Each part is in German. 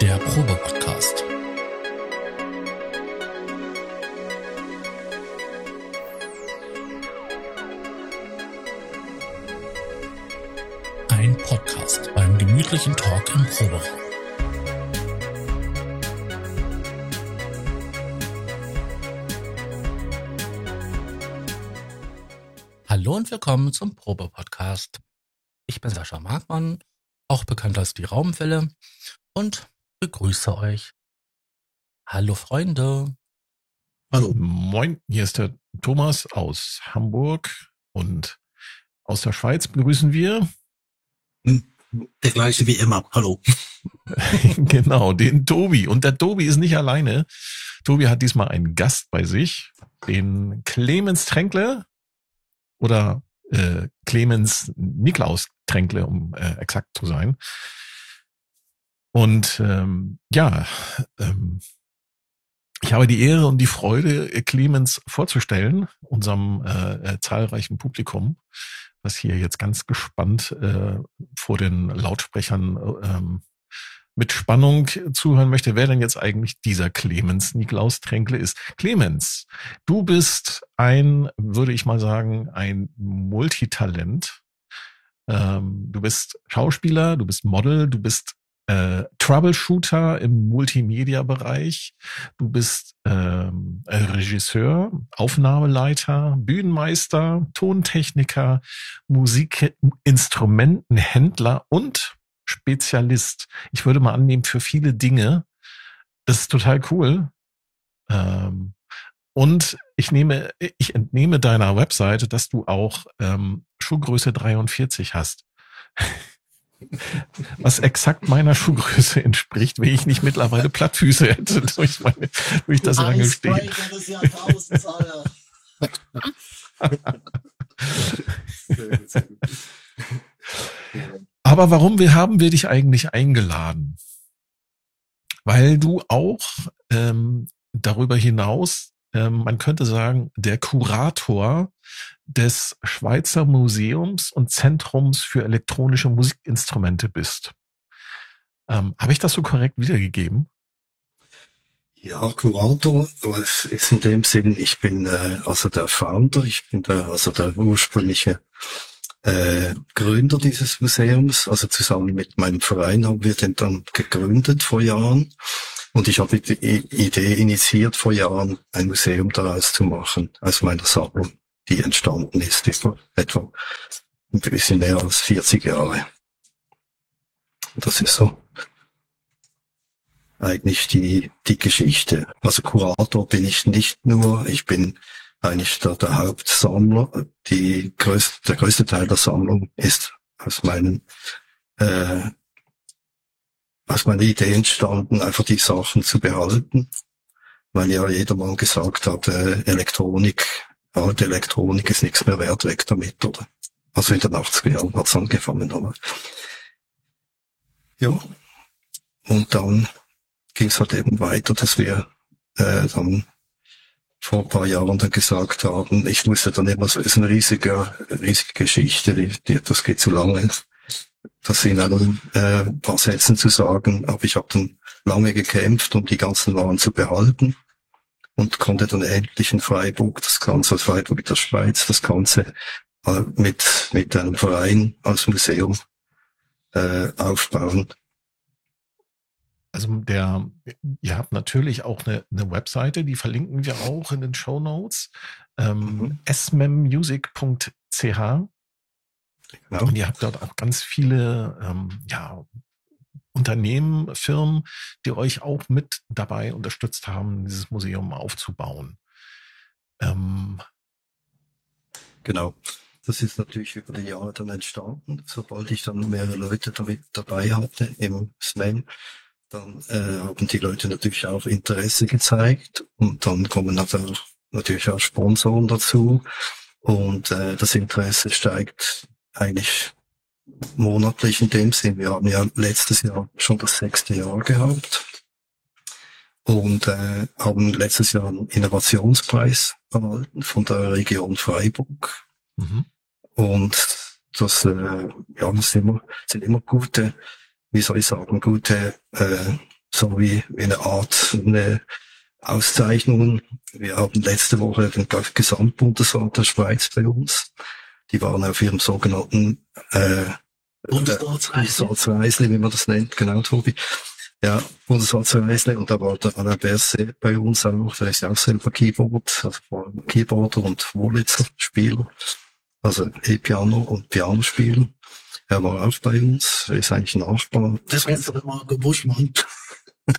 der Probe-Podcast. Ein Podcast beim gemütlichen Talk im Proberaum. Hallo und willkommen zum Probe-Podcast. Ich bin Sascha Markmann, auch bekannt als die Raumwelle und begrüße euch. Hallo Freunde. Hallo. Moin, hier ist der Thomas aus Hamburg und aus der Schweiz begrüßen wir. Hm, der gleiche wie immer. Hallo. genau, den Tobi. Und der Tobi ist nicht alleine. Tobi hat diesmal einen Gast bei sich, den Clemens Tränkle oder äh, Clemens Niklaus Tränkle, um äh, exakt zu sein. Und ähm, ja, ähm, ich habe die Ehre und die Freude, Clemens vorzustellen, unserem äh, äh, zahlreichen Publikum, was hier jetzt ganz gespannt äh, vor den Lautsprechern ähm, mit Spannung zuhören möchte, wer denn jetzt eigentlich dieser Clemens Niklaus Tränkle ist. Clemens, du bist ein, würde ich mal sagen, ein Multitalent. Ähm, du bist Schauspieler, du bist Model, du bist äh, Troubleshooter im Multimedia-Bereich. Du bist ähm, Regisseur, Aufnahmeleiter, Bühnenmeister, Tontechniker, Musikinstrumentenhändler und Spezialist. Ich würde mal annehmen, für viele Dinge. Das ist total cool. Ähm, und ich nehme, ich entnehme deiner Webseite, dass du auch ähm, Schuhgröße 43 hast. Was exakt meiner Schuhgröße entspricht, wenn ich nicht mittlerweile Plattfüße hätte durch, meine, durch das lange Stehen. Aber warum wir haben wir dich eigentlich eingeladen? Weil du auch ähm, darüber hinaus ähm, man könnte sagen, der Kurator des Schweizer Museums und Zentrums für elektronische Musikinstrumente bist. Ähm, Habe ich das so korrekt wiedergegeben? Ja, Kurator ist in dem Sinn, ich bin äh, also der Founder, ich bin der, also der ursprüngliche äh, Gründer dieses Museums. Also zusammen mit meinem Verein haben wir den dann gegründet vor Jahren. Und ich habe die Idee initiiert vor Jahren, ein Museum daraus zu machen, aus meiner Sammlung, die entstanden ist, etwa, etwa ein bisschen mehr als 40 Jahre. Das ist so eigentlich die, die Geschichte. Also Kurator bin ich nicht nur, ich bin eigentlich der, der Hauptsammler. Die größte, der größte Teil der Sammlung ist aus meinen äh, aus meiner Idee entstanden, einfach die Sachen zu behalten, weil ja jeder mal gesagt hat, äh, Elektronik, alte Elektronik ist nichts mehr wert, weg damit, oder? Also in den 80er Jahren hat's angefangen, aber ja. Und dann ging's halt eben weiter, dass wir äh, dann vor ein paar Jahren dann gesagt haben, ich wusste dann immer, so ist eine riesige, riesige Geschichte, die, die, das geht zu lange das in einem äh, paar Sätzen zu sagen, aber ich habe dann lange gekämpft, um die ganzen Waren zu behalten und konnte dann endlich in Freiburg, das Ganze aus Freiburg in der Schweiz, das Ganze äh, mit, mit einem Verein als Museum äh, aufbauen. Also der, ihr habt natürlich auch eine, eine Webseite, die verlinken wir auch in den Show Notes. Ähm, mhm. smemmusic.ch Genau. Und ihr habt dort auch ganz viele ähm, ja, Unternehmen, Firmen, die euch auch mit dabei unterstützt haben, dieses Museum aufzubauen. Ähm, genau. Das ist natürlich über die Jahre dann entstanden. Sobald ich dann mehrere Leute damit dabei hatte im SMEM, dann äh, haben die Leute natürlich auch Interesse gezeigt und dann kommen natürlich auch Sponsoren dazu und äh, das Interesse steigt eigentlich monatlich in dem Sinn. Wir haben ja letztes Jahr schon das sechste Jahr gehabt und äh, haben letztes Jahr einen Innovationspreis erhalten von der Region Freiburg. Mhm. Und das, äh, ja, das sind immer, sind immer gute, wie soll ich sagen, gute äh, so wie eine Art eine Auszeichnungen. Wir haben letzte Woche den Gesamtbundesrat der Schweiz bei uns. Die waren auf ihrem sogenannten äh, Bundesratsreisle, wie man das nennt, genau, Tobi. Ja, Bundesratsreisle und da war der Alain Berset bei uns auch, der ist ja auch selber Keyboard, also vor allem Keyboarder und Wurlitzer-Spieler, also E-Piano und Pianospieler. Er war auch bei uns, er ist eigentlich ein Nachbar. Das wäre jetzt mal Buschmann.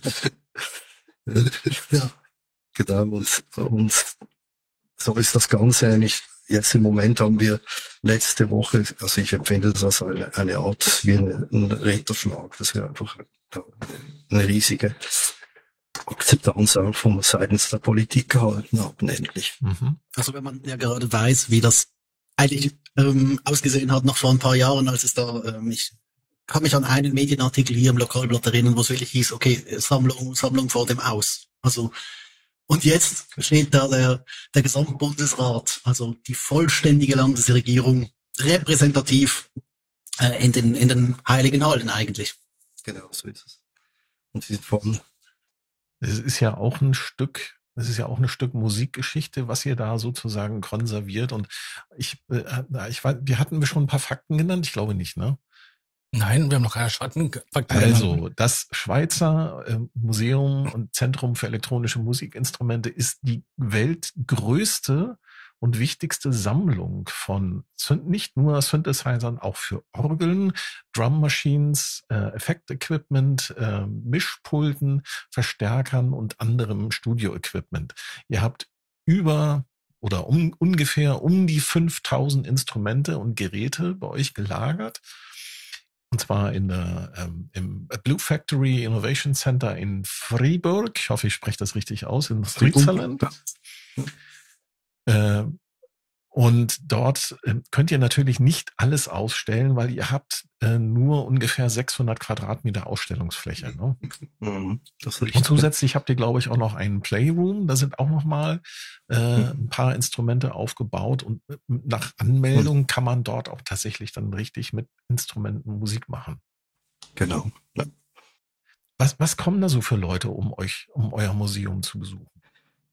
ja. Genau, und, und so ist das Ganze eigentlich. Jetzt im Moment haben wir letzte Woche, also ich empfinde das als eine, eine Art wie ein, Ritterschlag. Das wäre einfach eine riesige Akzeptanz auch von seitens der Politik gehalten haben, endlich. Mhm. Also wenn man ja gerade weiß, wie das eigentlich ähm, ausgesehen hat noch vor ein paar Jahren, als es da, ähm, ich kann mich an einen Medienartikel hier im Lokalblatt erinnern, wo es wirklich hieß, okay, Sammlung, Sammlung vor dem Aus. Also, und jetzt steht da der, der Gesamtbundesrat, also die vollständige Landesregierung, repräsentativ äh, in, den, in den Heiligen Hallen eigentlich. Genau, so ist es. Und sie sind voll. Es ist ja auch ein Stück es ist ja auch ein Stück Musikgeschichte, was ihr da sozusagen konserviert. Und ich, äh, ich weiß, wir hatten wir schon ein paar Fakten genannt? Ich glaube nicht, ne? Nein, wir haben noch keine Schatten. Also, das Schweizer äh, Museum und Zentrum für elektronische Musikinstrumente ist die weltgrößte und wichtigste Sammlung von nicht nur Synthesizern, auch für Orgeln, Drum Machines, äh, Effektequipment, äh, Mischpulten, Verstärkern und anderem Studio-Equipment. Ihr habt über oder um, ungefähr um die 5000 Instrumente und Geräte bei euch gelagert. Und zwar in der, ähm, im Blue Factory Innovation Center in Freiburg. Ich hoffe, ich spreche das richtig aus, in Switzerland. Äh, und dort äh, könnt ihr natürlich nicht alles ausstellen, weil ihr habt äh, nur ungefähr 600 Quadratmeter Ausstellungsfläche. Ne? Mhm, und zusätzlich habt ihr, glaube ich, auch noch einen Playroom. Da sind auch noch mal äh, mhm. ein paar Instrumente aufgebaut und äh, nach Anmeldung mhm. kann man dort auch tatsächlich dann richtig mit Instrumenten Musik machen. Genau. Was, was kommen da so für Leute, um euch, um euer Museum zu besuchen?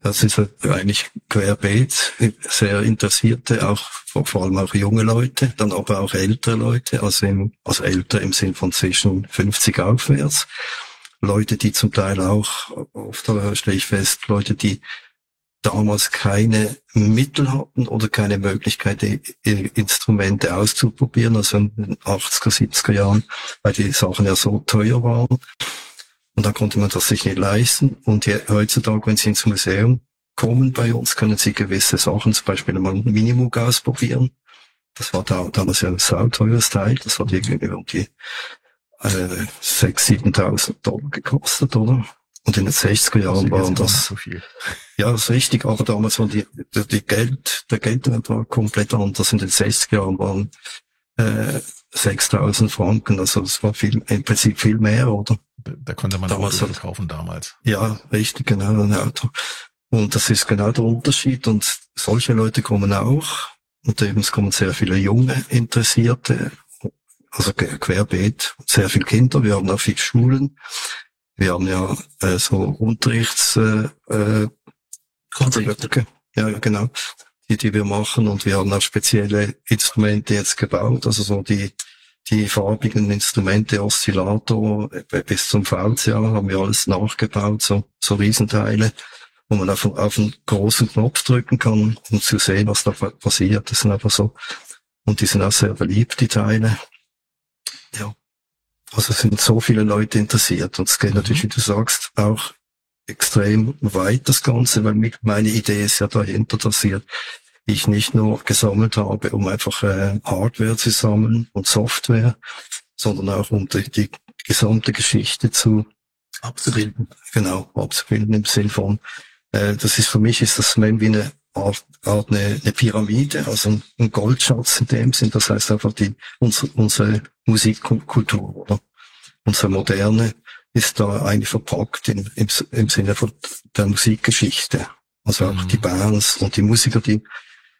Das ist eigentlich querbeet, sehr interessierte, auch vor allem auch junge Leute, dann aber auch ältere Leute, also, im, also älter im Sinn von zwischen 50 aufwärts. Leute, die zum Teil auch, oft stelle ich fest, Leute, die damals keine Mittel hatten oder keine Möglichkeit, Instrumente auszuprobieren, also in den 80er, 70er Jahren, weil die Sachen ja so teuer waren. Und da konnte man das sich nicht leisten. Und hier, heutzutage, wenn Sie ins Museum kommen bei uns, können Sie gewisse Sachen, zum Beispiel mal ein Minimug ausprobieren. Das war da, damals ja ein sauteures Teil. Das hat irgendwie um die äh, 6.000, 7.000 Dollar gekostet, oder? Und in den 60er Jahren waren das, so viel. ja, das ist richtig, aber damals war die, die, die Geld, der Geldwert war komplett anders. In den 60er Jahren waren äh, 6000 Franken, also das war viel, im Prinzip viel mehr, oder? Da konnte man damals Auto kaufen damals. Ja, richtig, genau, ein Auto. Und das ist genau der Unterschied. Und solche Leute kommen auch. Und eben es kommen sehr viele junge Interessierte, also querbeet, sehr viele Kinder. Wir haben auch viele Schulen. Wir haben ja äh, so Unterrichts äh, äh, Ja, genau. Die, die wir machen. Und wir haben auch spezielle Instrumente jetzt gebaut. Also so die die farbigen Instrumente, Oszillator äh, bis zum VCA haben wir alles nachgebaut, so, so Riesenteile, wo man auf, auf einen großen Knopf drücken kann, um zu sehen, was da passiert. Das sind einfach so. Und die sind auch sehr beliebt, die Teile. Ja. Also sind so viele Leute interessiert. Und es geht mhm. natürlich, wie du sagst, auch extrem weit, das Ganze, weil meine Idee ist ja dahinter, dass ihr ich nicht nur gesammelt habe, um einfach äh, Hardware zu sammeln und Software, sondern auch um die, die gesamte Geschichte zu abzubilden. Genau, abzubilden im Sinn von, äh, das ist für mich ist das wie eine Art, Art eine, eine Pyramide, also ein Goldschatz in dem Sinn. Das heißt einfach die unsere, unsere Musikkultur oder unsere moderne ist da eigentlich verpackt in, im, im Sinne von der Musikgeschichte. Also auch mhm. die Bands und die Musiker, die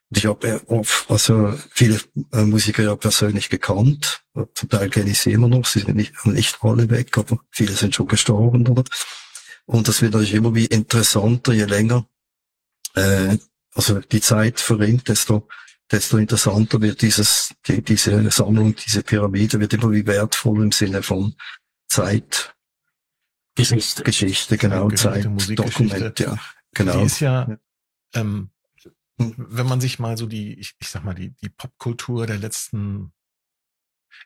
Und ich habe oft, also viele äh, Musiker ja persönlich gekannt. Zum Teil kenne ich sie immer noch. Sie sind nicht, nicht alle weg, aber viele sind schon gestorben, oder? Und das wird natürlich immer wie interessanter, je länger, äh, also die Zeit verringt, desto, desto interessanter wird dieses, die, diese Sammlung, diese Pyramide wird immer wie wertvoll im Sinne von Zeit. Geschichte. Geschichte, genau, Zeit, Dokument, ja. Genau. Die ist ja, ähm, hm. Wenn man sich mal so die, ich, ich sag mal, die, die Popkultur der letzten,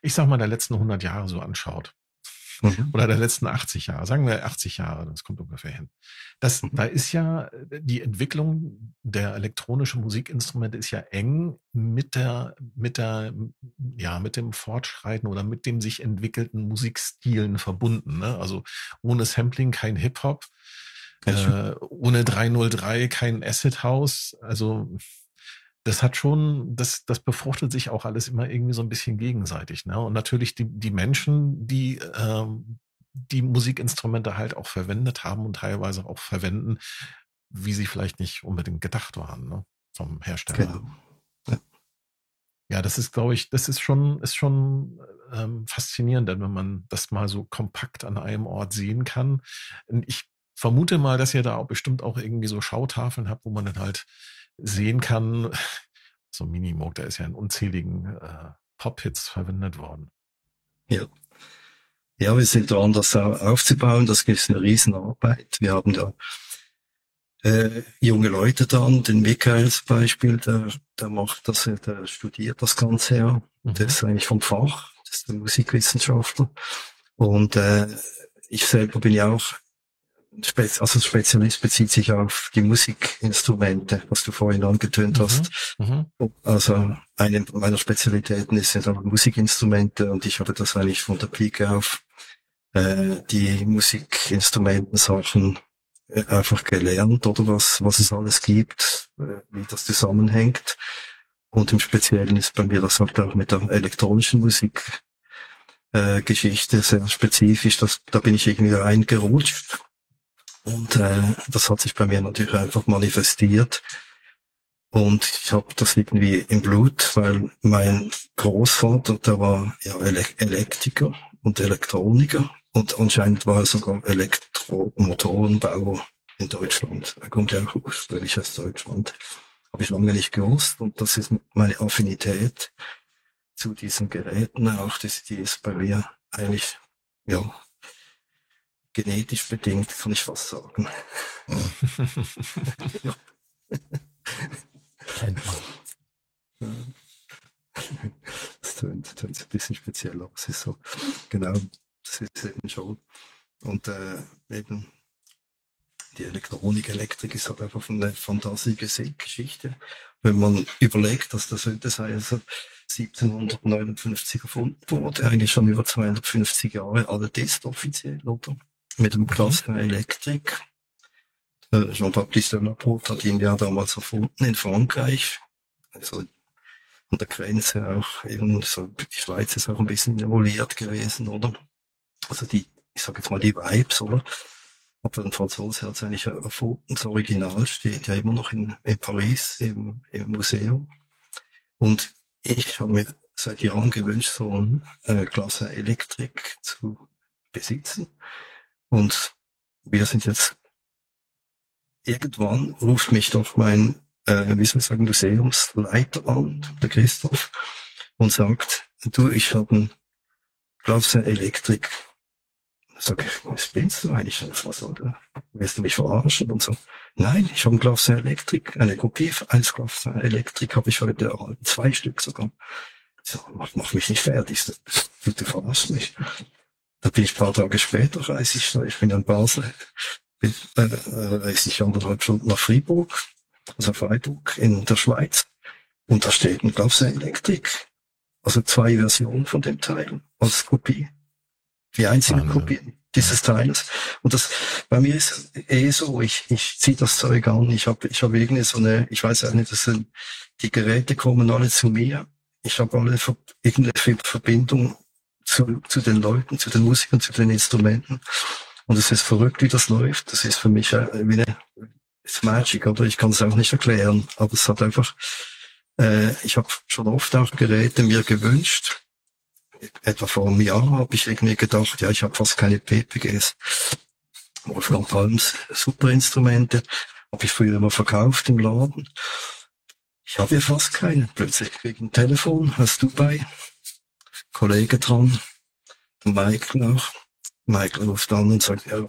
ich sag mal, der letzten 100 Jahre so anschaut, mhm. oder der letzten 80 Jahre, sagen wir 80 Jahre, das kommt ungefähr hin. Das, mhm. Da ist ja die Entwicklung der elektronischen Musikinstrumente ist ja eng mit der, mit der, ja, mit dem Fortschreiten oder mit dem sich entwickelten Musikstilen verbunden. Ne? Also ohne Sampling kein Hip-Hop, äh, ohne 303 kein Acid House. Also das hat schon, das, das befruchtet sich auch alles immer irgendwie so ein bisschen gegenseitig. Ne? Und natürlich die, die Menschen, die ähm, die Musikinstrumente halt auch verwendet haben und teilweise auch verwenden, wie sie vielleicht nicht unbedingt gedacht waren, ne? vom Hersteller. Genau. Ja. ja, das ist, glaube ich, das ist schon, ist schon ähm, faszinierend, denn wenn man das mal so kompakt an einem Ort sehen kann. Ich vermute mal, dass ihr da auch bestimmt auch irgendwie so Schautafeln habt, wo man dann halt sehen kann, so Minimoog, da ist ja in unzähligen äh, Pop-Hits verwendet worden. Ja. Ja, wir sind dran, das aufzubauen. Das ist eine Riesenarbeit. Wir haben da äh, junge Leute dran, den Michael zum Beispiel, der, der macht das, der studiert das Ganze ja. Mhm. Der ist eigentlich vom Fach, das ist der Musikwissenschaftler. Und äh, ich selber bin ja auch also Spezialist bezieht sich auf die Musikinstrumente, was du vorhin angetönt mhm, hast. Mhm. Also eine meiner Spezialitäten ist ja Musikinstrumente und ich habe das eigentlich von der Pike auf äh, die Musikinstrumentensachen äh, einfach gelernt oder was, was es alles gibt, äh, wie das zusammenhängt. Und im Speziellen ist bei mir das halt auch mit der elektronischen Musik äh, Geschichte sehr spezifisch. Das, da bin ich irgendwie reingerutscht und äh, das hat sich bei mir natürlich einfach manifestiert. Und ich habe das irgendwie im Blut, weil mein Großvater, der war ja Ele Elektriker und Elektroniker und anscheinend war er sogar Elektromotorenbauer in Deutschland. Er kommt ja auch ursprünglich aus Deutschland. Habe ich lange nicht gewusst und das ist meine Affinität zu diesen Geräten auch, das, die ist bei mir eigentlich ja genetisch bedingt, kann ich fast sagen. Kennt man. Das tönt, tönt ein bisschen speziell, aber es ist so. Genau, das ist eben schon. Und äh, eben die Elektronik, Elektrik ist halt einfach eine fantastische Geschichte. Wenn man überlegt, dass der Synthesizer 1759 erfunden wurde, eigentlich schon über 250 Jahre alt ist offiziell, oder? Mit dem Cluster Elektrik. Äh, Jean-Baptiste Laporte hat ihn ja damals erfunden in Frankreich. Also an der Grenze auch eben so, die Schweiz ist auch ein bisschen evoluiert gewesen, oder? Also die, ich sag jetzt mal die Vibes, oder? Aber ein Franzose hat es eigentlich erfunden. Das Original steht ja immer noch in, in Paris im, im Museum. Und ich habe mir seit Jahren gewünscht, so ein äh, Klasse Elektrik zu besitzen. Und wir sind jetzt, irgendwann ruft mich doch mein, äh, wie soll ich sagen, Museumsleiter an, der Christoph, und sagt, du, ich habe ein Glas Elektrik. Sag ich, was bist du eigentlich? Was, oder? Willst du mich verarschen? Und so, nein, ich habe ein Glas Elektrik, eine Kopie eines Glas Elektrik habe ich heute erhalten, zwei Stück sogar. So, mach, mach mich nicht fertig, du, du verarschst mich. Da bin ich ein paar Tage später, reise ich, ich bin in Basel, bin, äh, reise ich anderthalb Stunden nach Fribourg, also Freiburg in der Schweiz. Und da steht ein Gauss Elektrik. Also zwei Versionen von dem Teil als Kopie. Die einzige ah, Kopie dieses Teils. Und das bei mir ist eh so, ich, ich ziehe das Zeug an, ich habe ich hab irgendwie so eine, ich weiß auch nicht, das sind, die Geräte kommen alle zu mir. Ich habe alle irgendeine Verbindung zu, zu den Leuten, zu den Musikern, zu den Instrumenten. Und es ist verrückt, wie das läuft. Das ist für mich äh, wie eine, ist Magic, oder? Ich kann es auch nicht erklären. Aber es hat einfach, Äh, ich habe schon oft auch Geräte mir gewünscht. Etwa vor einem Jahr habe ich irgendwie gedacht, ja, ich habe fast keine PPGs. Wolfgang Palms super Instrumente, habe ich früher immer verkauft im Laden. Ich habe ja fast keine. Plötzlich kriege ich ein Telefon aus Dubai. Kollege dran, der Michael auch. Michael ruft an und sagt, ja,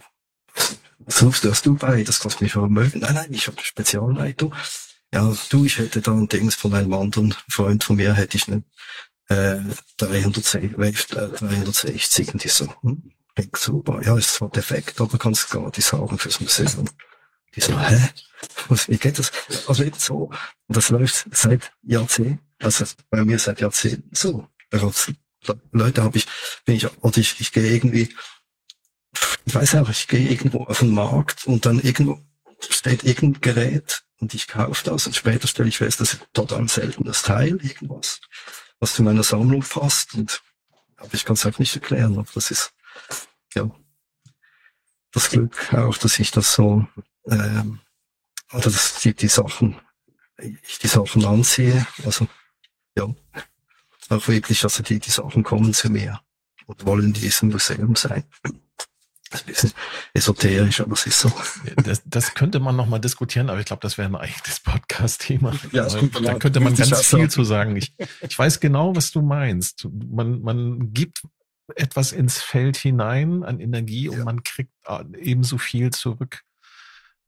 was rufst du aus Dubai? Das kostet mich vermögen. Nein, nein, ich habe eine Spezialleitung. Ja, du, ich hätte da ein Dings von einem anderen Freund von mir, hätte ich eine äh, 360, Wave 360. Und ich so, hm, klingt super. Ja, ist zwar defekt, aber kannst gar nicht sagen fürs Museum. Die so, hä? Was, wie geht das? Also eben so. Und das läuft seit Jahrzehnten. Also bei mir seit Jahrzehnten so. Leute habe ich, bin ich, oder ich, ich gehe irgendwie, ich weiß auch, ich gehe irgendwo auf den Markt und dann irgendwo steht irgendein Gerät und ich kaufe das und später stelle ich fest, das ist total seltenes Teil, irgendwas, was zu meiner Sammlung passt und, aber ich kann es auch nicht erklären, aber das ist, ja, das Glück auch, dass ich das so, ähm, oder dass die, die Sachen, ich die Sachen ansehe, also, ja, auch wirklich, also die, die Sachen kommen zu mir und wollen in diesem Museum sein. Das ist ein bisschen esoterisch, aber es ist so. Das, das könnte man nochmal diskutieren, aber ich glaube, das wäre ein eigenes Podcast-Thema. Ja, das kommt da könnte man ganz viel zu sagen. Ich, ich weiß genau, was du meinst. Man, man gibt etwas ins Feld hinein an Energie und man kriegt äh, ebenso viel zurück.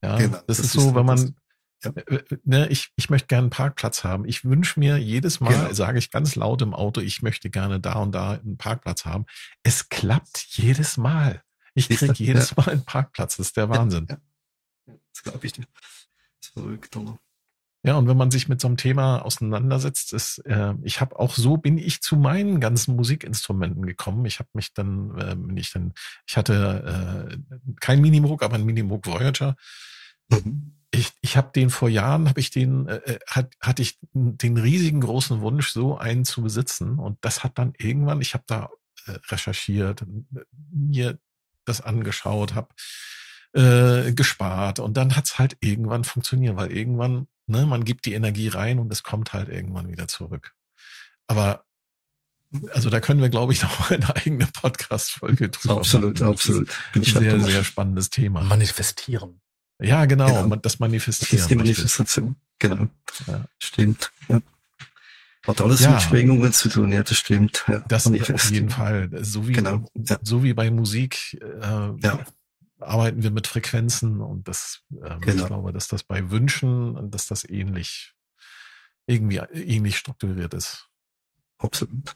Ja, genau, das, das, ist so, wenn man, ja. Ne, ich, ich möchte gerne einen Parkplatz haben. Ich wünsche mir jedes Mal, genau. sage ich ganz laut im Auto, ich möchte gerne da und da einen Parkplatz haben. Es klappt jedes Mal. Ich kriege jedes ja. Mal einen Parkplatz. Das ist der Wahnsinn. Ja, Das glaube ich dir. Das ist verrückt, oder? Ja, und wenn man sich mit so einem Thema auseinandersetzt, ist, äh, ich habe auch so bin ich zu meinen ganzen Musikinstrumenten gekommen. Ich habe mich dann, äh, bin ich dann, ich hatte äh, kein Minimoog, aber ein Minimoog Voyager. Mhm ich, ich habe den vor Jahren, habe ich den, äh, äh, hat, hatte ich den riesigen großen Wunsch, so einen zu besitzen. Und das hat dann irgendwann, ich habe da äh, recherchiert, mir das angeschaut, habe äh, gespart und dann hat's halt irgendwann funktioniert, weil irgendwann, ne, man gibt die Energie rein und es kommt halt irgendwann wieder zurück. Aber also da können wir, glaube ich, noch eine eigene Podcast-Folge drüber Absolut, machen. absolut. Ein sehr, sehr spannendes Thema. Manifestieren. Ja, genau, genau. das Manifestieren. Das ist die Manifestation, genau. Ja. Stimmt. Ja. Hat alles ja. mit Schwingungen zu tun, ja, das stimmt. Ja, das auf jeden Fall. So wie, genau. ja. so wie bei Musik äh, ja. arbeiten wir mit Frequenzen und das, ähm, genau. ich glaube, dass das bei Wünschen, dass das ähnlich, irgendwie ähnlich strukturiert ist. Absolut.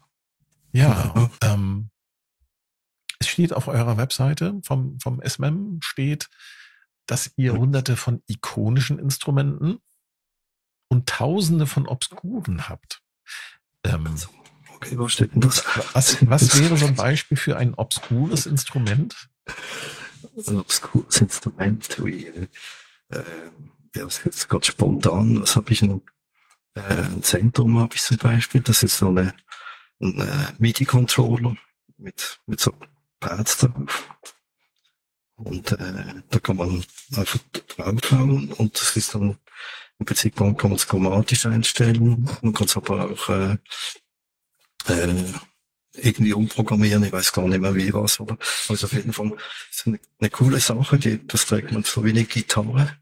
Ja, ähm, es steht auf eurer Webseite vom, vom SMM steht, dass ihr hunderte von ikonischen Instrumenten und tausende von obskuren habt. Ähm, okay, wo steht denn das? Was, was wäre so ein Beispiel für ein obskures Instrument? Ein obskures Instrument, wie, äh, ja, jetzt gerade spontan, was habe ich noch? Äh, ein Zentrum habe ich zum Beispiel, das ist so eine, ein äh, MIDI-Controller mit, mit so Pads drauf. Und äh, da kann man einfach draufhauen und das ist dann im Prinzip man kann man es chromatisch einstellen. Man kann es aber auch äh, äh, irgendwie umprogrammieren. Ich weiß gar nicht mehr wie was, oder? Also auf jeden Fall ist eine, eine coole Sache. Die, das trägt man so wie eine Gitarre.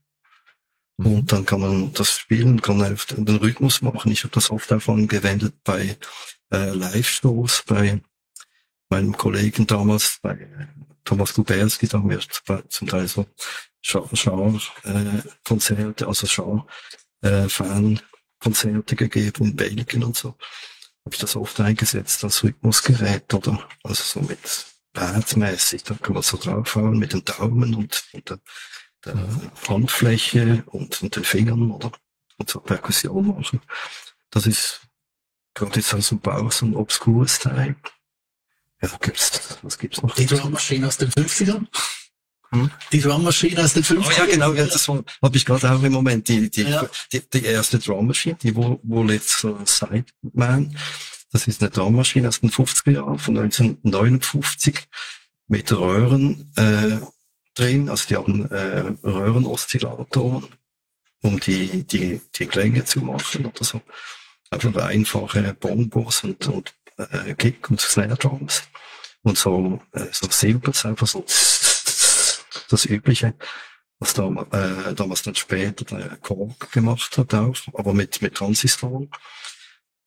Mhm. Und dann kann man das spielen, kann den Rhythmus machen. Ich habe das oft auch angewendet bei äh, Live-Shows, bei meinem Kollegen damals, bei Thomas Kuberski, da haben wir zum Teil so Schau-Konzerte, äh, also Schau-Fan-Konzerte äh, gegeben in Belgien und so. Habe ich das oft eingesetzt als Rhythmusgerät oder also so mit Badmäßig, da kann man so draufhauen mit den Daumen und, und der, der mhm. Handfläche und, und den Fingern oder und so Perkussion machen. Das ist gerade jetzt aus dem Bauch so ein obskures Teil. Ja, gibt's, was gibt's noch? Die Drummaschine aus den 50ern? Hm? Die Drummaschine aus den 50ern? Oh ja, genau, ja, das habe ich gerade auch im Moment. Die, die, ja. die, die erste Drummaschine, die wo, wo jetzt so Sideman, das ist eine Drummaschine aus den 50er Jahren, von 1959, mit Röhren äh, drin, also die haben äh, Röhrenoszillatoren, um die, die, die Klänge zu machen oder so. einfach einfache Bongos und, und äh, Kick und Snare Drums und so, äh, so Simples, einfach so das Übliche, was da, äh, damals dann später der Korg gemacht hat auch, aber mit, mit Transistoren.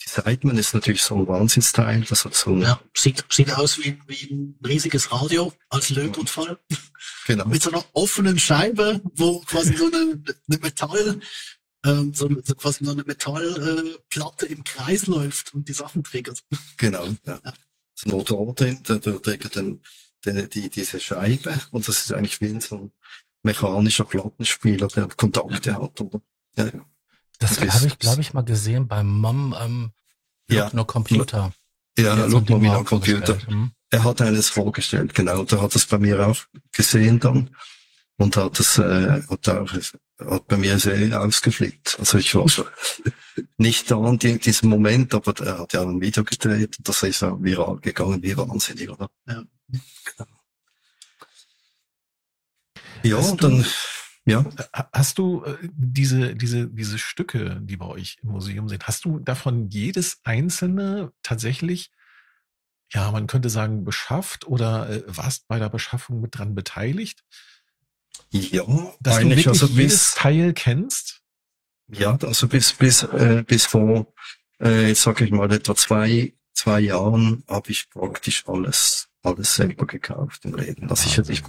Die Sideman ist natürlich so ein Wahnsinnsteil, das hat so Ja, sieht, sieht aus wie, wie ein riesiges Radio als Lötunfall. genau, Mit so einer offenen Scheibe, wo quasi so eine, eine Metall, ähm, so, so quasi so eine Metallplatte äh, Platte im Kreis läuft und die Sachen triggert. genau, ja. So ein Motor drin, der, der trägt dann, die, die, diese Scheibe und das ist eigentlich wie so ein mechanischer Plattenspieler, der Kontakte hat, oder? Ja, ja. Das Das habe ich, glaube ich, mal gesehen beim Mom ähm, Ja. No Computer. Ja, ein Look mal Ding wieder mal am Computer. Hm. Er hat eines vorgestellt, genau. Der hat das bei mir auch gesehen dann und hat das, äh, hat auch, hat bei mir sehr ausgeflippt. Also ich war nicht da an die- diesem Moment, aber er hat ja ein Video gedreht und das ist ja viral gegangen, wie wahnsinnig, oder? Ja. Ja, Hast und du- dann, ja, Ha- Hast du äh, diese, diese, diese Stücke, die bei euch im Museum sind, hast du davon jedes einzelne tatsächlich, ja, man könnte sagen, beschafft oder äh, warst bei der Beschaffung mit dran beteiligt? Ja, Dass du eigentlich wirklich also jedes bis, Teil kennst? Ja, also bis bis äh, bis vor, äh, jetzt sag ich mal etwa zwei zwei Jahren habe ich praktisch alles alles selber gekauft im Leben. Also ich, ich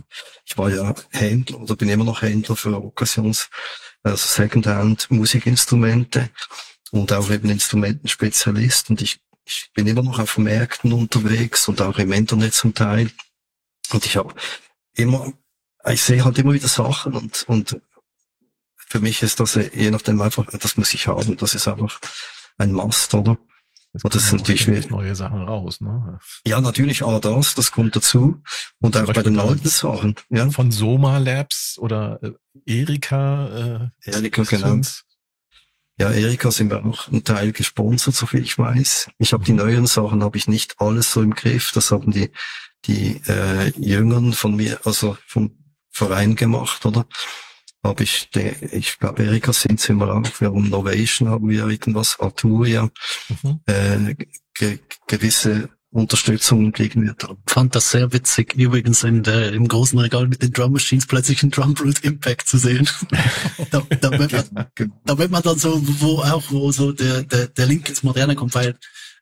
ich war ja Händler oder bin immer noch Händler für Occasions, also Secondhand Musikinstrumente und auch eben Instrumentenspezialist und ich ich bin immer noch auf Märkten unterwegs und auch im Internet zum Teil und ich habe immer ich sehe halt immer wieder Sachen und und für mich ist das äh, je nachdem einfach, das muss ich haben. Das ist einfach ein Must, oder? Und das ist natürlich wie- neue Sachen raus, ne? Ja, natürlich auch das, das kommt dazu. Und Zum auch bei den alten Sachen, ja. Von Soma Labs oder äh, Erika. Äh, Erika, genau. Ja, Erika sind wir auch ein Teil gesponsert, so viel ich weiß. Ich habe die neuen Sachen, habe ich nicht alles so im Griff. Das haben die, die äh, Jüngern von mir, also vom Verein gemacht, oder? Habe ich, ich glaube, Erika sind sie mal auch. Wir haben Novation, haben wir irgendwas, Arturia, Mhm. äh, ge gewisse Unterstützung kriegen wir da. Fand das sehr witzig, übrigens in der, im großen Regal mit den Drum Machines plötzlich einen Drum Brute Impact zu sehen. da, da, wird man, da wird man dann so, wo auch, wo so der, der, der Link ins Moderne kommt, weil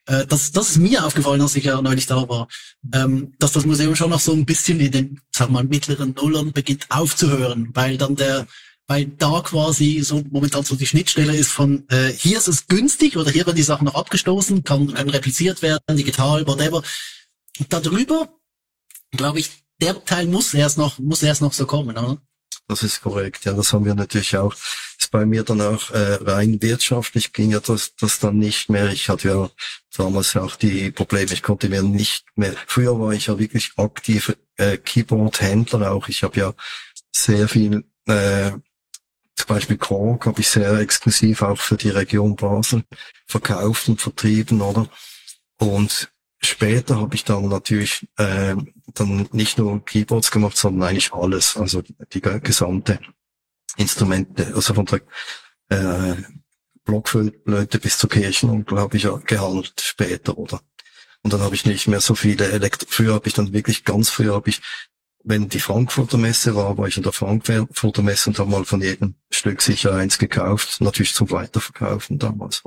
äh, das, das ist mir aufgefallen, als ich ja neulich da war, ähm, dass das Museum schon noch so ein bisschen in den, sag mal, mittleren Nullern beginnt aufzuhören, weil dann der, weil da quasi so momentan so die Schnittstelle ist von äh, hier ist es günstig oder hier werden die Sachen noch abgestoßen, kann, können repliziert werden, digital, whatever. Und darüber, glaube ich, der Teil muss erst noch, muss erst noch so kommen, oder? Das ist korrekt, ja, das haben wir natürlich auch. Ist bei mir dann auch äh, rein wirtschaftlich ging ja das, das dann nicht mehr. Ich hatte ja damals auch die Probleme, ich konnte mir nicht mehr. Früher war ich ja wirklich aktiv äh, Keyboard-Händler auch. Ich habe ja sehr viel, äh, zum Beispiel Korg habe ich sehr exklusiv auch für die Region Basel verkauft und vertrieben, oder? Und später habe ich dann natürlich äh, dann nicht nur Keyboards gemacht, sondern eigentlich alles, also die ge- gesamte Instrumente, also von der äh, Blockflöte bis zur Kirchenonkel habe ich ja gehandelt später, oder? Und dann habe ich nicht mehr so viele Elektro. Früher habe ich dann wirklich ganz früh habe ich, wenn die Frankfurter Messe war, war ich in der Frankfurter Messe und habe mal von jedem Stück sicher eins gekauft, natürlich zum Weiterverkaufen damals.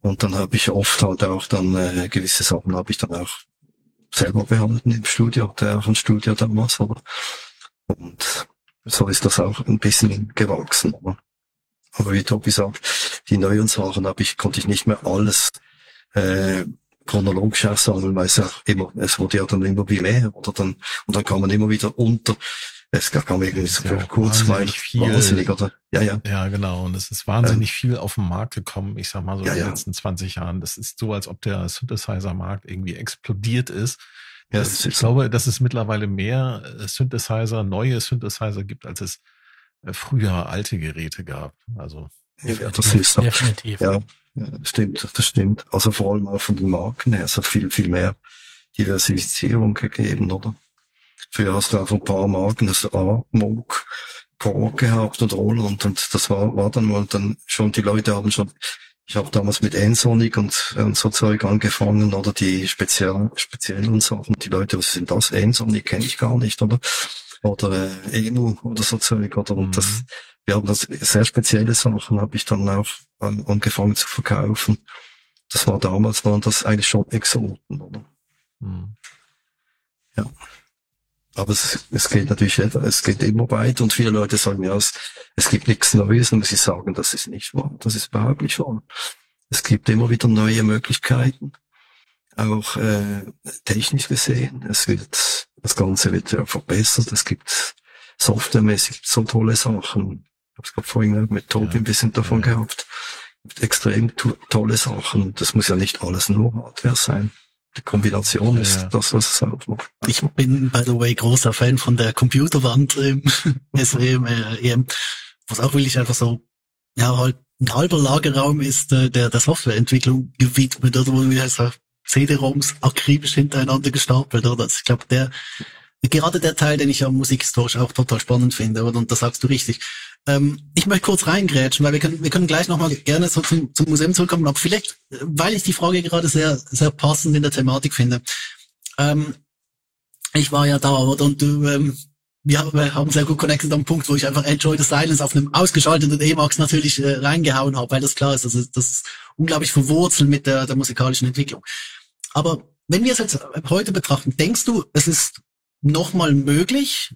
Und dann habe ich oft halt auch dann äh, gewisse Sachen habe ich dann auch selber behalten im Studio, hatte auch ein Studio damals, aber und so ist das auch ein bisschen gewachsen. Aber, aber wie Tobi sagt, die neuen Sachen habe ich, konnte ich nicht mehr alles äh, chronologisch auch sammeln, weil es auch immer, es wurde ja dann immer wie mehr, oder dann, und dann kam man immer wieder unter. Es kam irgendwie so ja kurz, weil wahnsinnig oder? Ja, ja. Ja, genau. Und es ist wahnsinnig viel auf den Markt gekommen. Ich sag mal so Ja, in den ja. letzten 20 Jahren. Das ist so, als ob der Synthesizer-Markt irgendwie explodiert ist. Ja, das, das ich ist- glaube, dass es mittlerweile mehr äh, Synthesizer, neue Synthesizer gibt, als es äh, früher alte Geräte gab. Also Ja, das ist so. Definitiv. Ja, stimmt, das stimmt. Also vor allem auch von den Marken her, es hat viel, viel mehr Diversifizierung gegeben, oder? Früher hast du auf ein paar Marken, das A, Moog, Korg gehabt und Roland und das war, war dann mal dann schon, die Leute haben schon ich habe damals mit Ensonic und, und so Zeug angefangen oder die speziellen, speziellen Sachen. Die Leute, was sind das? Ensonic kenne ich gar nicht, oder? Oder äh, Emu oder so Zeug, oder? Und das, Mhm. wir haben das sehr spezielle Sachen, habe ich dann auch an, angefangen zu verkaufen. Das war damals, waren das eigentlich schon Exoten, oder? Mhm. Aber es, es geht natürlich, es geht immer weiter und viele Leute sagen mir, es, es gibt nichts Neues, muss ich sagen, das ist nicht wahr. Das ist überhaupt nicht wahr. Es gibt immer wieder neue Möglichkeiten, auch äh, technisch gesehen. Es wird, das Ganze wird ja verbessert. Es gibt softwaremäßig so tolle Sachen. Ich habe es gerade vorhin mit Tobi Ja. ein bisschen davon Ja. gehabt. Es gibt extrem to tolle Sachen. Das muss ja nicht alles nur Hardware sein. Die Kombination ist ja. das, was es ausmacht. Ich bin, by the way, großer Fan von der Computerwand im SWM, äh, EM, was auch wirklich einfach so, ja, halt ein halber Lagerraum ist, äh, der der Softwareentwicklung gewidmet, oder wo wir so CD-ROMs akribisch hintereinander gestapelt, oder? Also ich glaube, der, gerade der Teil, den ich ja musikhistorisch auch total spannend finde, oder? Und das sagst du richtig. Ähm, ich möchte kurz reingrätschen, weil wir können, wir können gleich nochmal gerne so zum, zum Museum zurückkommen, aber vielleicht, weil ich die Frage gerade sehr, sehr passend in der Thematik finde. Ähm, ich war ja da, oder? Und du, ähm, wir haben, wir haben sehr gut connected am Punkt, wo ich einfach Enjoy the Silence auf einem ausgeschalteten Emacs natürlich äh, reingehauen habe, weil das klar ist, also das ist unglaublich verwurzelt mit der, der musikalischen Entwicklung. Aber wenn wir es jetzt heute betrachten, denkst du, es ist nochmal möglich,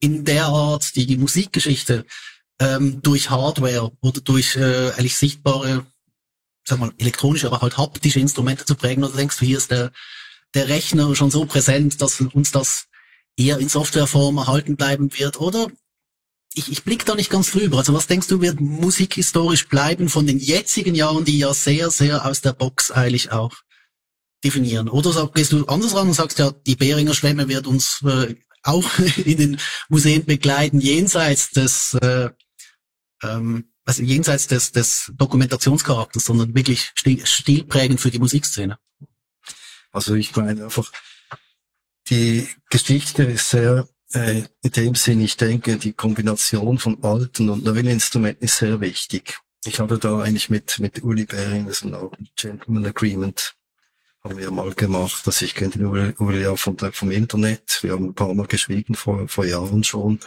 in der Art die Musikgeschichte ähm, durch Hardware oder durch äh, eigentlich sichtbare, sag mal, elektronische, aber halt haptische Instrumente zu prägen? Oder denkst du, hier ist der, der Rechner schon so präsent, dass uns das eher in Softwareform erhalten bleiben wird? Oder ich, ich blick da nicht ganz drüber. Also was denkst du, wird musikhistorisch bleiben von den jetzigen Jahren, die ja sehr, sehr aus der Box eigentlich auch definieren? Oder sag, gehst du anders ran und sagst ja, die Beringer Schwemme wird uns äh, auch in den Museen begleiten, jenseits des, äh, ähm, also jenseits des, des Dokumentationscharakters, sondern wirklich stil, stilprägend für die Musikszene. Also ich meine einfach, die Geschichte ist sehr, äh, in dem Sinn, ich denke, die Kombination von alten und neuen Instrumenten ist sehr wichtig. Ich habe da eigentlich mit, mit Uli Behring, das ist ein Gentleman Agreement, haben wir mal gemacht, dass ich kenne den Uli ja von der, vom Internet. Wir haben ein paar Mal geschrieben vor, vor Jahren schon.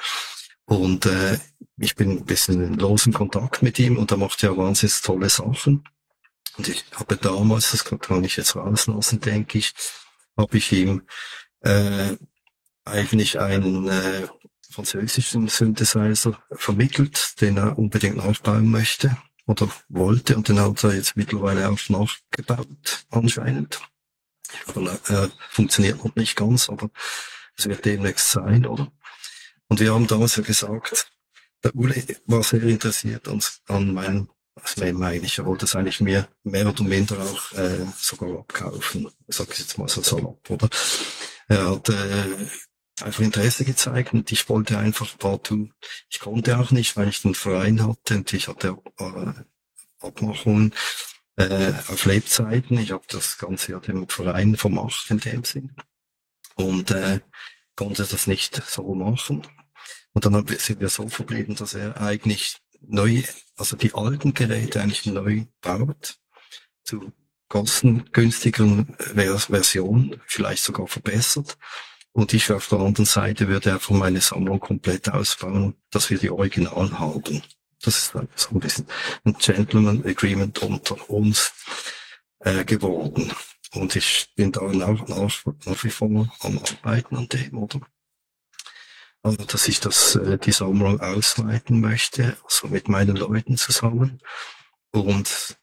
Und äh, ich bin ein bisschen in losem Kontakt mit ihm und er macht ja wahnsinnig tolle Sachen. Und ich habe damals, das kann ich jetzt rauslassen, denke ich, habe ich ihm äh, eigentlich einen äh, französischen Synthesizer vermittelt, den er unbedingt nachbauen möchte oder wollte und den hat er jetzt mittlerweile auch nachgebaut anscheinend. Äh, funktioniert noch nicht ganz, aber es wird demnächst sein, oder? Und wir haben damals ja gesagt, der Uli war sehr interessiert an, an meinem Slam eigentlich. Er wollte es eigentlich mehr, mehr oder minder auch äh, sogar abkaufen. Sag ich jetzt mal so salopp, oder? Er hat äh, einfach Interesse gezeigt und ich wollte einfach partout. Ich konnte auch nicht, weil ich den Verein hatte und ich hatte äh, Abmachungen äh, auf Lebzeiten. Ich habe das Ganze ja dem Verein vermacht in dem Sinn und äh, konnte das nicht so machen. Und dann sind wir so verblieben, dass er eigentlich neu, also die alten Geräte eigentlich neu baut, zu kostengünstigeren Vers Versionen, vielleicht sogar verbessert. Und ich auf der anderen Seite würde einfach meine Sammlung komplett ausbauen, dass wir die Original haben. Das ist so ein bisschen ein Gentleman Agreement unter uns äh, geworden. Und ich bin da auch nach, nach wie vor am Arbeiten an dem, oder? Also, dass ich das, äh, die Sammlung ausweiten möchte, also mit meinen Leuten zusammen. Und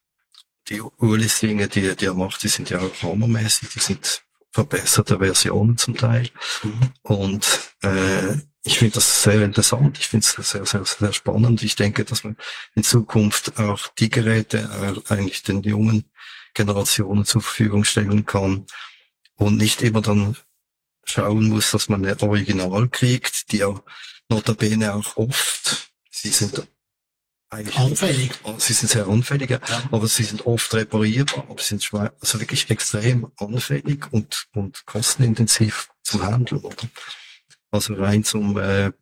die Urli-Dinge, die, die er macht, die sind ja auch hammermäßig, die sind verbesserte Versionen zum Teil. Mhm. Und äh, ich finde das sehr interessant, ich finde es sehr, sehr, sehr spannend. Ich denke, dass man in Zukunft auch die Geräte äh, eigentlich den jungen Generationen zur Verfügung stellen kann und nicht immer dann schauen muss, dass man ein Original kriegt, die ja notabene auch oft, sie sind eigentlich Anfällig. sie sind sehr anfällig, ja. Aber sie sind oft reparierbar, aber sie sind schwer, also wirklich extrem anfällig und, und kostenintensiv zum Handeln, oder? Also rein zum, äh,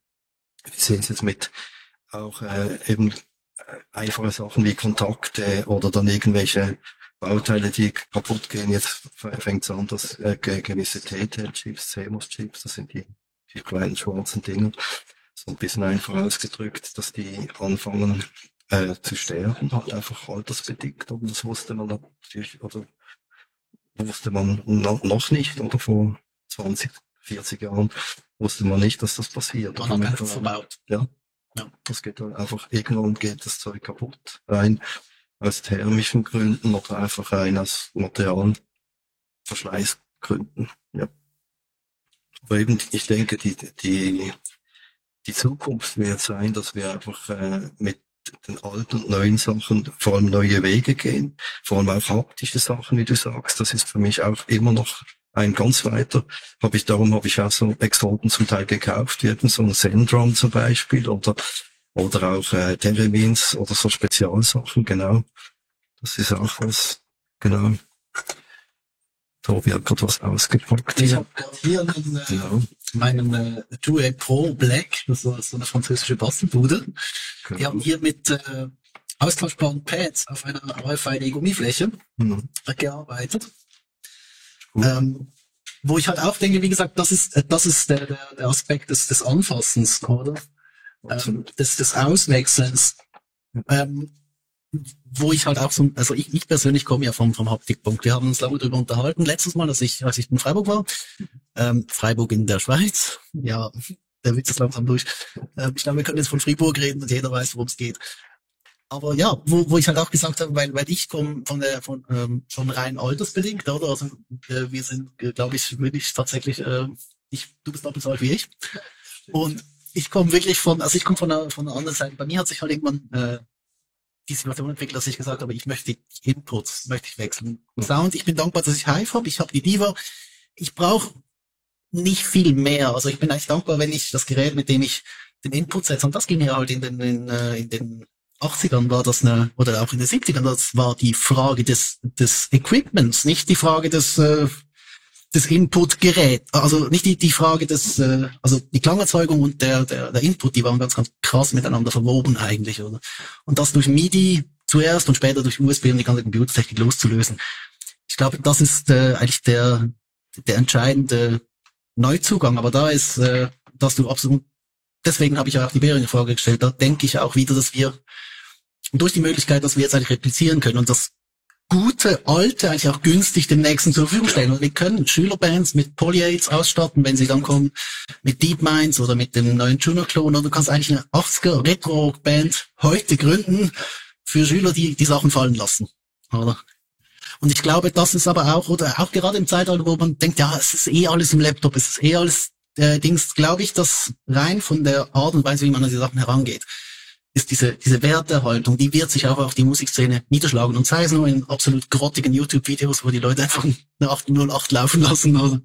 wir sehen es jetzt mit auch äh, eben einfache Sachen wie Kontakte oder dann irgendwelche Bauteile, die kaputt gehen. Jetzt fängt es an, dass äh, gewisse TTL-Chips, CMOS-Chips, das sind die, die kleinen schwarzen Dinger, so ein bisschen einfach ausgedrückt, dass die anfangen äh, zu sterben, halt einfach altersbedingt. Und das wusste man natürlich, oder wusste man noch nicht, oder vor 20, 40 Jahren wusste man nicht, dass das passiert. Man hat einfach verbaut. Ja. ja. Das geht einfach, irgendwann geht das Zeug kaputt rein, aus thermischen Gründen oder einfach rein aus materialen Verschleißgründen. Ja. Aber eben, ich denke, die, die, die Zukunft wird sein, dass wir einfach äh, mit den alten und neuen Sachen vor allem neue Wege gehen, vor allem auch haptische Sachen, wie du sagst. Das ist für mich auch immer noch ein ganz weiter. Habe ich darum habe ich auch so Exoten zum Teil gekauft, wie so ein Zendron zum Beispiel oder oder auch äh, Teremins oder so Spezialsachen. Genau, das ist auch was. Genau. Tobi hat gerade was ausgepackt. Ich habe gerade hier einen, äh, genau. meinen äh, 2A Pro Black, das ist so eine französische Bastelbude. Genau. Die haben hier mit äh, austauschbaren Pads auf einer RFID-Gummifläche mhm. gearbeitet. Ähm, wo ich halt auch denke, wie gesagt, das ist, äh, das ist der, der, der Aspekt des, des Anfassens, oder? Ähm, des, des Auswechselns. Ähm, wo ich halt auch so, also ich, ich persönlich komme ja vom, vom Haptikpunkt. Wir haben uns lange darüber unterhalten, letztes Mal, als ich, als ich in Freiburg war. Ähm, Freiburg in der Schweiz. Ja, der Witz ist langsam durch. Ähm, ich glaube, wir können jetzt von Fribourg reden und jeder weiß, worum es geht. Aber ja, wo, wo ich halt auch gesagt habe, weil, weil ich komme von der von ähm, schon rein altersbedingt, oder? Also äh, wir sind, äh, glaube ich, wirklich tatsächlich, äh, ich, du bist doppelt so alt wie ich. Und ich komme wirklich von, also ich komme von der von der anderen Seite. Bei mir hat sich halt irgendwann äh, die Situation entwickelt, dass ich gesagt habe, ich möchte die Inputs, möchte ich wechseln. Sound, ich bin dankbar, dass ich Hive habe, ich habe die Diva. Ich brauche nicht viel mehr. Also ich bin eigentlich dankbar, wenn ich das Gerät, mit dem ich den Input setze, und das ging ja halt in den, in, äh, in den 80ern war das eine, oder auch in den 70ern, das war die Frage des, des Equipments, nicht die Frage des, äh, des Input-Gerät. Also nicht die, die Frage des, äh, also die Klangerzeugung und der, der, der Input, die waren ganz, ganz krass miteinander verwoben eigentlich, oder? Und das durch MIDI zuerst und später durch USB, um die ganze Computertechnik loszulösen. Ich glaube, das ist äh, eigentlich der, der entscheidende Neuzugang. Aber da ist, äh, dass du absolut, deswegen habe ich auch die Bering-Frage gestellt, da denke ich auch wieder, dass wir durch die Möglichkeit, dass wir jetzt eigentlich replizieren können und das gute, alte, eigentlich auch günstig dem nächsten zur Verfügung stellen. Und wir können Schülerbands mit Polyaids ausstatten, wenn sie dann kommen, mit DeepMinds oder mit dem neuen Juno-Klon. Oder du kannst eigentlich eine 80er Retro-Band heute gründen für Schüler, die die Sachen fallen lassen. Oder? Und ich glaube, das ist aber auch, oder auch gerade im Zeitalter, wo man denkt, ja, es ist eh alles im Laptop, es ist eh alles äh, Dings, glaube ich, dass rein von der Art und Weise, wie man an die Sachen herangeht, ist diese, diese Wertehaltung, die wird sich auch auf die Musikszene niederschlagen. Und sei es nur in absolut grottigen YouTube-Videos, wo die Leute einfach eine 808 laufen lassen. Oder?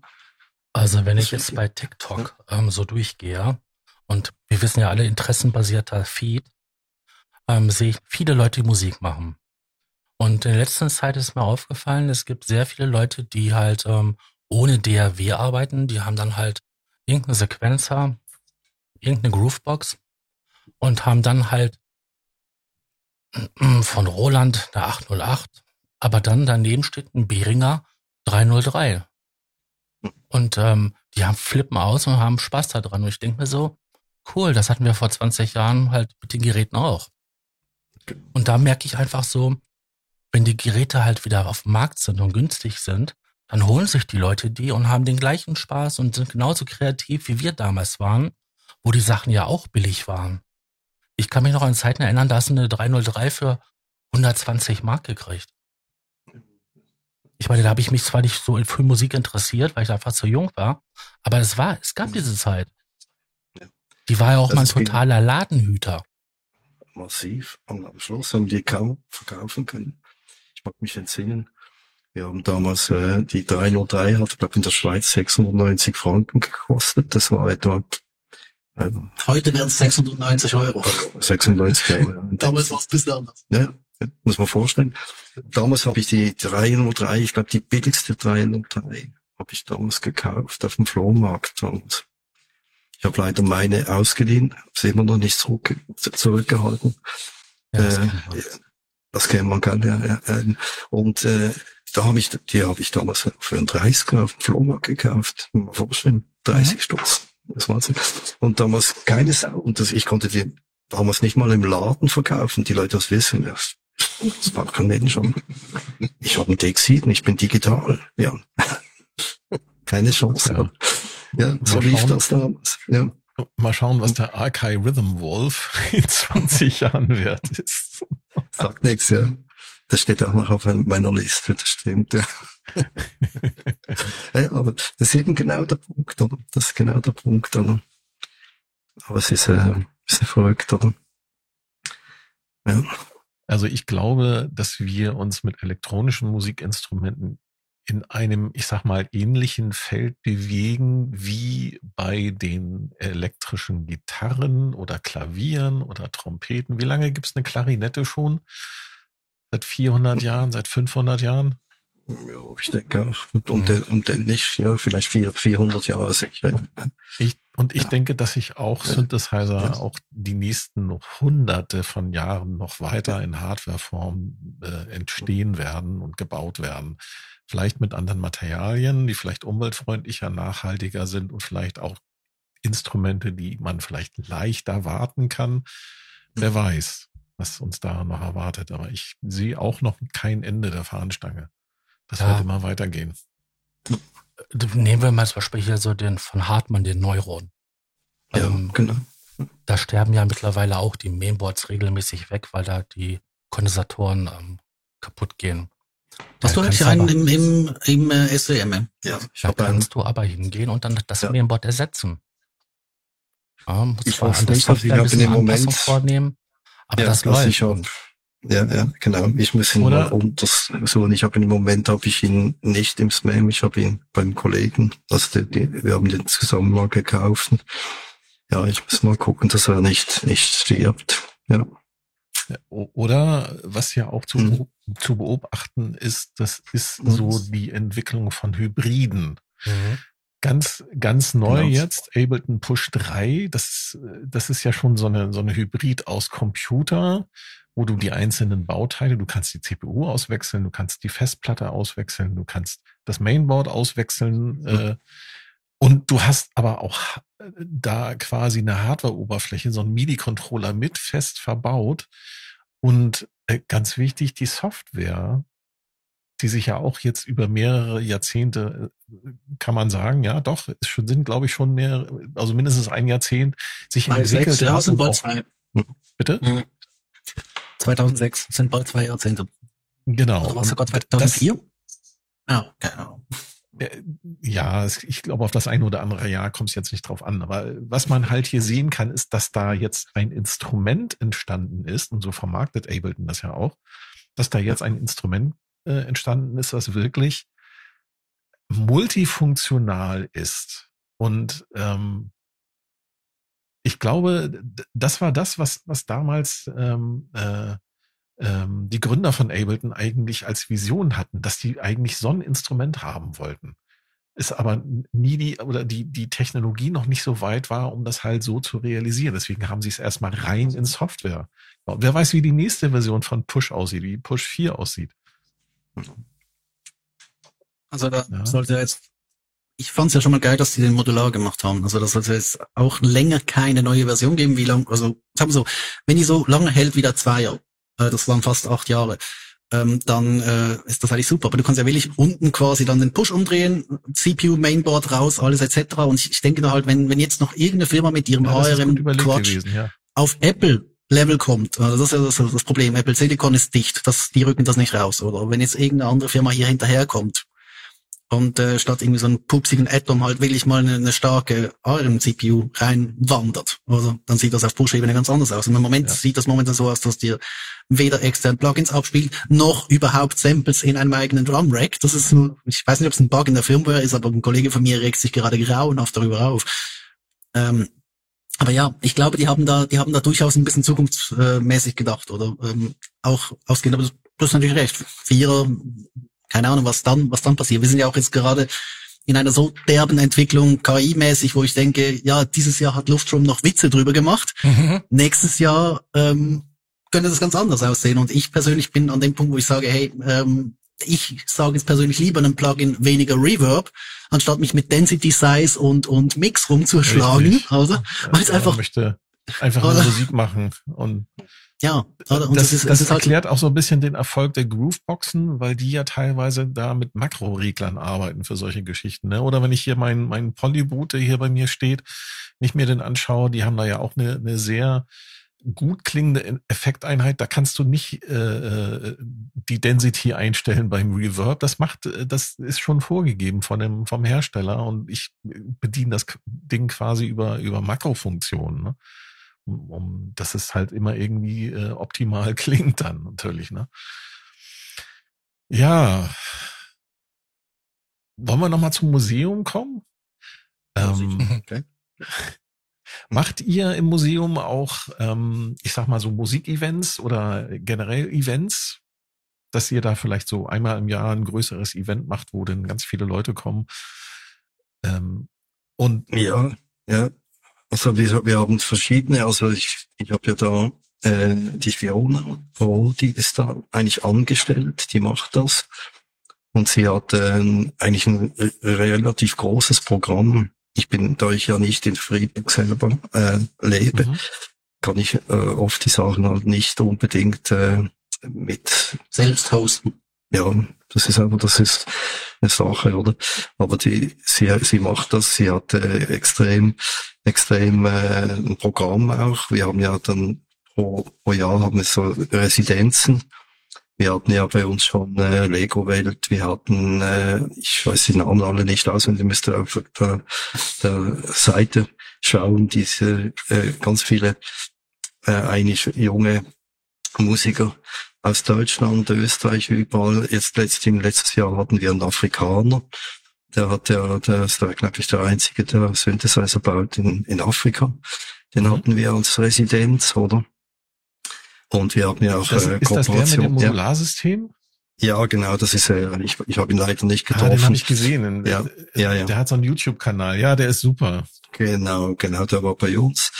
Also wenn ich jetzt bei TikTok ähm, so durchgehe, und wir wissen ja alle, interessenbasierter Feed, ähm, sehe ich viele Leute, die Musik machen. Und in der letzten Zeit ist mir aufgefallen, es gibt sehr viele Leute, die halt ähm, ohne DAW arbeiten. Die haben dann halt irgendeine Sequenzer, irgendeine Groovebox und haben dann halt von Roland der 808, aber dann daneben steht ein Behringer 303. Und ähm, die haben flippen aus und haben Spaß daran. Und ich denke mir so, cool, das hatten wir vor 20 Jahren halt mit den Geräten auch. Und da merke ich einfach so, wenn die Geräte halt wieder auf dem Markt sind und günstig sind, dann holen sich die Leute die und haben den gleichen Spaß und sind genauso kreativ, wie wir damals waren, wo die Sachen ja auch billig waren. Ich kann mich noch an Zeiten erinnern, da hast du eine 303 für 120 Mark gekriegt. Ich meine, da habe ich mich zwar nicht so für Musik interessiert, weil ich einfach zu jung war, aber es war, es gab diese Zeit. Die war ja auch das mal ein totaler Ladenhüter. Massiv. Und am Schluss haben die kaum verkaufen können. Ich mag mich entsinnen. Wir haben damals äh, die 303 hat, glaube in der Schweiz 690 Franken gekostet. Das war etwa Heute wären es 690 Euro. 96 Euro. Damals war es ein bisschen anders. Ja, muss man vorstellen. Damals habe ich die 303, ich glaube die billigste 303, habe ich damals gekauft auf dem Flohmarkt. Und ich habe leider meine ausgeliehen, habe sie immer noch nicht zurück, zurückgehalten. Ja, das, äh, das kennt man gar ja, ja. Und äh, da habe ich, die habe ich damals für einen 30 auf dem Flohmarkt gekauft. Mal vorstellen, 30 mhm. Stutz. Das war's. Und damals keine Sau. Und das, ich konnte die damals nicht mal im Laden verkaufen. Die Leute das wissen. Das, das war kein Mensch. Ich habe einen Dexiden, ich bin digital. Ja. keine Chance. Ja, ja so lief das damals. Ja. Mal schauen, was der Archive Rhythm Wolf in 20 Jahren wert ist. Sagt nichts, ja. Das steht auch noch auf meiner Liste, das stimmt, ja. Ja aber das ist eben genau der Punkt, oder? Das ist genau der Punkt, oder? Aber es ist, äh, ist verrückt, oder? Ja. Also ich glaube, dass wir uns mit elektronischen Musikinstrumenten in einem, ich sag mal, ähnlichen Feld bewegen wie bei den elektrischen Gitarren oder Klavieren oder Trompeten. Wie lange gibt's eine Klarinette schon? Seit 400 Jahren, seit 500 Jahren? Ja, ich denke, und, und, mhm. und dann nicht, ja, vielleicht 400 Jahre sicher. Ich, und ich ja. denke, dass sich auch Synthesizer ja. auch die nächsten hunderte von Jahren noch weiter in Hardwareform äh, entstehen werden und gebaut werden. Vielleicht mit anderen Materialien, die vielleicht umweltfreundlicher, nachhaltiger sind und vielleicht auch Instrumente, die man vielleicht leichter warten kann. Wer weiß was uns da noch erwartet. Aber ich sehe auch noch kein Ende der Fahnenstange. Das ja. wird immer weitergehen. Nehmen wir mal zum Beispiel hier so den von Hartmann, den Neuron. Ja, ähm, genau. Da sterben ja mittlerweile auch die Mainboards regelmäßig weg, weil da die Kondensatoren ähm, kaputt gehen. Hast du eigentlich einen im, im, im äh, SWM? Ja, ich da kannst einen. du aber hingehen und dann das ja. Mainboard ersetzen. Ja, ich weiß nicht, also ich habe in dem Moment vornehmen. Aber ja, das läuft. Ich hab, ja, ja, genau. Ich muss ihn Oder? mal untersuchen. Ich habe im Moment habe ich ihn nicht im Spam, ich habe ihn beim Kollegen. Also die, die, wir haben den zusammen mal gekauft. Ja, ich muss mal gucken, dass er nicht nicht stirbt. Ja. Oder was ja auch zu, mhm. zu beobachten ist, das ist mhm. so die Entwicklung von Hybriden. Mhm. Ganz, ganz neu genau. jetzt, Ableton Push 3, das, das ist ja schon so eine, so eine Hybrid aus Computer, wo du die einzelnen Bauteile, du kannst die CPU auswechseln, du kannst die Festplatte auswechseln, du kannst das Mainboard auswechseln, mhm. äh, und du hast aber auch äh, da quasi eine Hardware-Oberfläche, so ein MIDI-Controller mit fest verbaut. Und äh, ganz wichtig, die Software die sich ja auch jetzt über mehrere Jahrzehnte, äh, kann man sagen, ja doch, es sind, glaube ich, schon mehr, also mindestens ein Jahrzehnt sich Bei entwickelt. Bitte? 2006 sind bald zwei Jahrzehnte. Genau. Oder war sogar 2004? Ja, genau. Ja, ich glaube, auf das eine oder andere Jahr kommt es jetzt nicht drauf an. Aber was man halt hier sehen kann, ist, dass da jetzt ein Instrument entstanden ist, und so vermarktet Ableton das ja auch, dass da jetzt ein Instrument äh, entstanden ist, was wirklich multifunktional ist. Und ähm, ich glaube, das war das, was, was damals ähm, äh, ähm, die Gründer von Ableton eigentlich als Vision hatten, dass die eigentlich so ein Instrument haben wollten. Ist aber nie die oder die, die Technologie noch nicht so weit war, um das halt so zu realisieren. Deswegen haben sie es erstmal rein in Software. Wer weiß, wie die nächste Version von Push aussieht, wie Push 4 aussieht. Also da ja. sollte jetzt, ich fand es ja schon mal geil, dass die den modular gemacht haben. Also das sollte jetzt auch länger keine neue Version geben. Wie lang, also sagen wir so, wenn die so lange hält wie der Zweier, äh, das waren fast acht Jahre, ähm, dann äh, ist das eigentlich super. Aber du kannst ja wirklich unten quasi dann den Push umdrehen, CPU, Mainboard raus, alles etc. Und ich, ich denke da halt, wenn, wenn jetzt noch irgendeine Firma mit ihrem ja, ARM Quatsch gewesen, ja. auf Apple Level kommt. Also das ist ja das, Problem. Apple Silicon ist dicht. Das, die rücken das nicht raus. Oder wenn jetzt irgendeine andere Firma hier hinterherkommt und äh, statt irgendwie so einen pupsigen Atom halt will ich mal eine, eine starke ARM-CPU reinwandert. Also dann sieht das auf Push-Ebene ganz anders aus. Und im Moment ja. sieht das momentan so aus, dass dir weder extern Plugins abspielt, noch überhaupt Samples in einem eigenen Drum-Rack. Das ist, ein, ich weiß nicht, ob es ein Bug in der Firmware ist, aber ein Kollege von mir regt sich gerade grauenhaft darüber auf. Ähm, aber ja, ich glaube, die haben da, die haben da durchaus ein bisschen zukunftsmäßig gedacht oder ähm, auch ausgehend. Aber du, du hast natürlich recht. Vierer, keine Ahnung, was dann, was dann passiert. Wir sind ja auch jetzt gerade in einer so derben Entwicklung KI-mäßig, wo ich denke, ja, dieses Jahr hat Luftstrom noch Witze drüber gemacht. Mhm. Nächstes Jahr ähm, könnte das ganz anders aussehen. Und ich persönlich bin an dem Punkt, wo ich sage, hey, ähm, ich sage jetzt persönlich lieber einem Plugin weniger Reverb, anstatt mich mit Density Size und, und Mix rumzuschlagen, Richtig. oder? Weil es einfach, möchte einfach nur Musik machen und ja? Und das, es das es halt- erklärt auch so ein bisschen den Erfolg der Grooveboxen, weil die ja teilweise da mit Makroreglern arbeiten für solche Geschichten. Ne? Oder wenn ich hier meinen mein Polyboot, der hier bei mir steht, nicht mir den anschaue, die haben da ja auch eine, eine sehr gut klingende Effekteinheit. Da kannst du nicht äh, äh, die Density einstellen beim Reverb. Das macht, äh, das ist schon vorgegeben von dem vom Hersteller und ich bediene das Ding quasi über über Makrofunktionen. Ne? Um, um dass es halt immer irgendwie äh, optimal klingt dann natürlich, ne? Ja. Wollen wir nochmal zum Museum kommen? Ähm, Okay. macht ihr im Museum auch, ähm, ich sag mal so Musikevents oder generell Events, dass ihr da vielleicht so einmal im Jahr ein größeres Event macht, wo dann ganz viele Leute kommen? Ähm, und Ja, ja. Also wir, wir haben verschiedene, also ich, ich habe ja da äh, die Fiona Roll, die ist da eigentlich angestellt, die macht das. Und sie hat äh, eigentlich ein re- relativ großes Programm. Ich bin, da ich ja nicht in Friedberg selber äh, lebe, Mhm. kann ich äh, oft die Sachen halt nicht unbedingt äh, mit selbst hosten. Ja, das ist einfach, das ist eine Sache, oder? Aber die, sie, sie macht das, sie hat äh, extrem, extrem äh, ein Programm auch. Wir haben ja dann pro, pro Jahr haben wir so Residenzen. Wir hatten ja bei uns schon äh, Lego Welt, wir hatten, äh, ich weiß die Namen alle nicht auswendig, müsste auf der, der Seite schauen, diese äh, ganz viele äh, eigentlich junge Musiker aus Deutschland, Österreich, überall. Jetzt letztens, letztes Jahr hatten wir einen Afrikaner. Der hat ja, der ist, glaube ich, der einzige, der Synthesizer baut in, in Afrika. Den Mhm. hatten wir als Residenz, oder? Und wir haben ja auch das, äh, ist das der mit dem Modularsystem? ja, genau, das ist er. Ich, ich habe ihn leider nicht Ah, den habe getroffen. ich gesehen. Ja, ja, ja. Der hat so einen YouTube-Kanal. Ja, der ist super. Genau, genau, der war bei uns.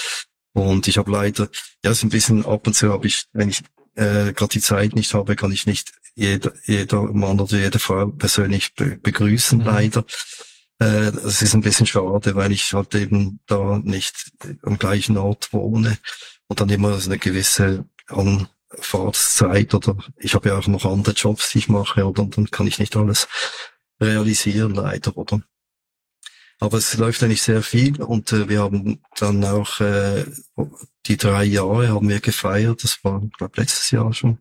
Und ich habe leider, ja, ist ein bisschen ab und zu habe ich, wenn ich äh, gerade die Zeit nicht habe, kann ich nicht jeder, jeder Mann oder jede Frau persönlich be begrüßen, Mhm. leider. Äh, das ist ein bisschen schade, weil ich halt eben da nicht am gleichen Ort wohne und dann immer so eine gewisse Anfahrtszeit oder ich habe ja auch noch andere Jobs, die ich mache, oder und dann kann ich nicht alles realisieren, leider, oder? Aber es läuft eigentlich sehr viel und äh, wir haben dann auch äh, die drei Jahre haben wir gefeiert. Das war, glaube letztes Jahr schon.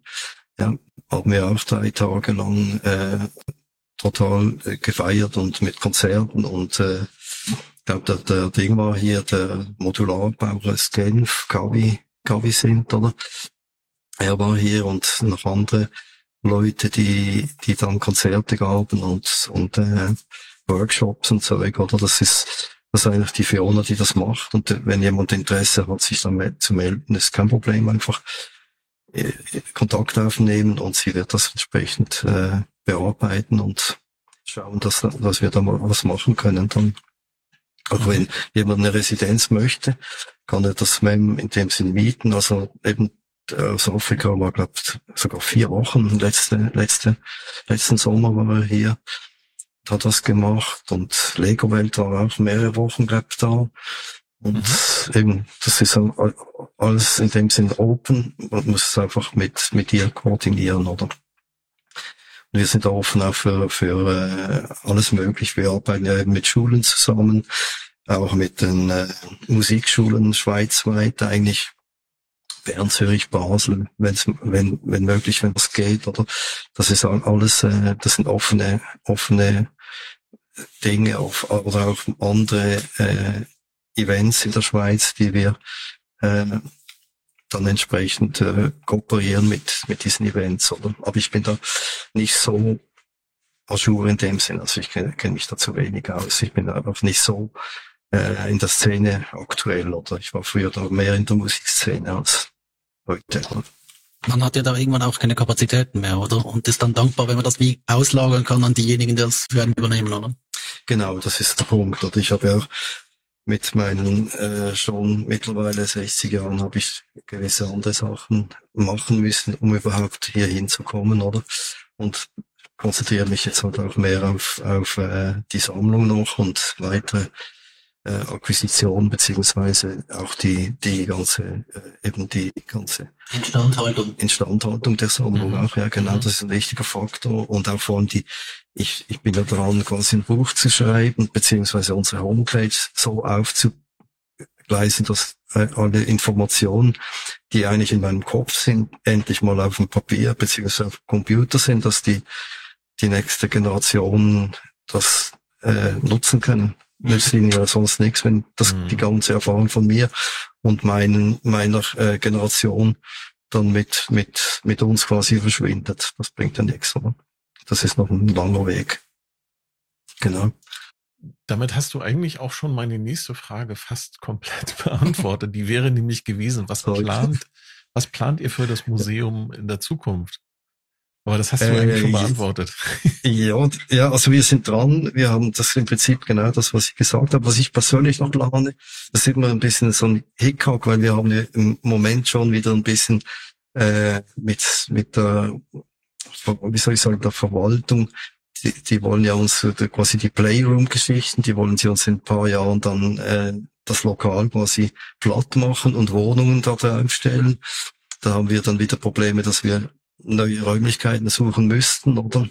Ja, haben wir auch drei Tage lang äh, total äh, gefeiert und mit Konzerten und äh, glaube, der, der Ding war hier der Modularbauer aus Genf, Gavi, Gavi sind, oder? Er war hier und noch andere Leute, die, die dann Konzerte gaben und, und äh, Workshops und so weiter, oder? Das ist, das ist eigentlich die Fiona, die das macht. Und äh, wenn jemand Interesse hat, sich dann zu melden, ist kein Problem. Einfach äh, Kontakt aufnehmen und sie wird das entsprechend äh, bearbeiten und schauen, dass, dass wir da mal was machen können. Dann, auch wenn jemand eine Residenz möchte, kann er das MEM in dem Sinn mieten. Also eben aus Afrika war, glaube sogar vier Wochen. Letzte, letzte, letzten Sommer war er hier hat das gemacht und Lego Welt war auch mehrere Wochen, glaub ich, da. Und eben, das ist alles in dem Sinn open. Man muss es einfach mit, mit ihr koordinieren, oder? Und wir sind offen auch für, für äh, alles möglich. Wir arbeiten ja eben mit Schulen zusammen, auch mit den äh, Musikschulen schweizweit eigentlich. Bern, Zürich, Basel, wenn's, wenn, wenn möglich, wenn das geht, oder? Das ist all- alles, äh, das sind offene, offene Dinge auf, oder auch andere äh, Events in der Schweiz, die wir äh, dann entsprechend äh, kooperieren mit, mit diesen Events, oder? Aber ich bin da nicht so ajour in dem Sinn, also ich kenne kenn mich da zu wenig aus. Ich bin einfach nicht so äh, in der Szene aktuell, oder? Ich war früher da mehr in der Musikszene als heute. Oder? Man hat ja da irgendwann auch keine Kapazitäten mehr, oder? Und ist dann dankbar, wenn man das wie auslagern kann an diejenigen, die das für einen übernehmen, oder? Genau, das ist der Punkt. Oder ich habe ja auch mit meinen äh, schon mittlerweile 60 Jahren habe ich gewisse andere Sachen machen müssen, um überhaupt hier hinzukommen, oder? Und konzentriere mich jetzt halt auch mehr auf, auf äh, die Sammlung noch und weitere äh, Akquisition beziehungsweise auch die die ganze äh, eben die ganze Instandhaltung Instandhaltung der Sammlung Mhm. auch ja genau Mhm. das ist ein wichtiger Faktor und auch vor allem die ich ich bin ja dran quasi ein Buch zu schreiben beziehungsweise unsere Homepage so aufzugleisen dass äh, alle Informationen die eigentlich in meinem Kopf sind endlich mal auf dem Papier beziehungsweise auf dem Computer sind dass die die nächste Generation das äh, nutzen können nützt ihnen ja sonst nichts, wenn das Mhm. die ganze Erfahrung von mir und meinen, meiner äh, Generation dann mit, mit, mit uns quasi verschwindet. Das bringt ja nichts, oder? Das ist noch ein langer Weg. Genau. Damit hast du eigentlich auch schon meine nächste Frage fast komplett beantwortet. Die wäre nämlich gewesen, was plant, was plant ihr für das Museum in der Zukunft? Aber das hast du Äh, eigentlich schon jetzt- beantwortet. Ja, und- ja, also wir sind dran. Wir haben das im Prinzip genau das, was ich gesagt habe, was ich persönlich noch plane. Das ist immer ein bisschen so ein Hickhack, weil wir haben ja im Moment schon wieder ein bisschen äh, mit mit der wie soll ich sagen der Verwaltung. Die, die wollen ja uns äh, quasi die Playroom-Geschichten, die wollen sie uns in ein paar Jahren dann äh, das Lokal quasi platt machen und Wohnungen da draufstellen. Da haben wir dann wieder Probleme, dass wir neue Räumlichkeiten suchen müssten, oder?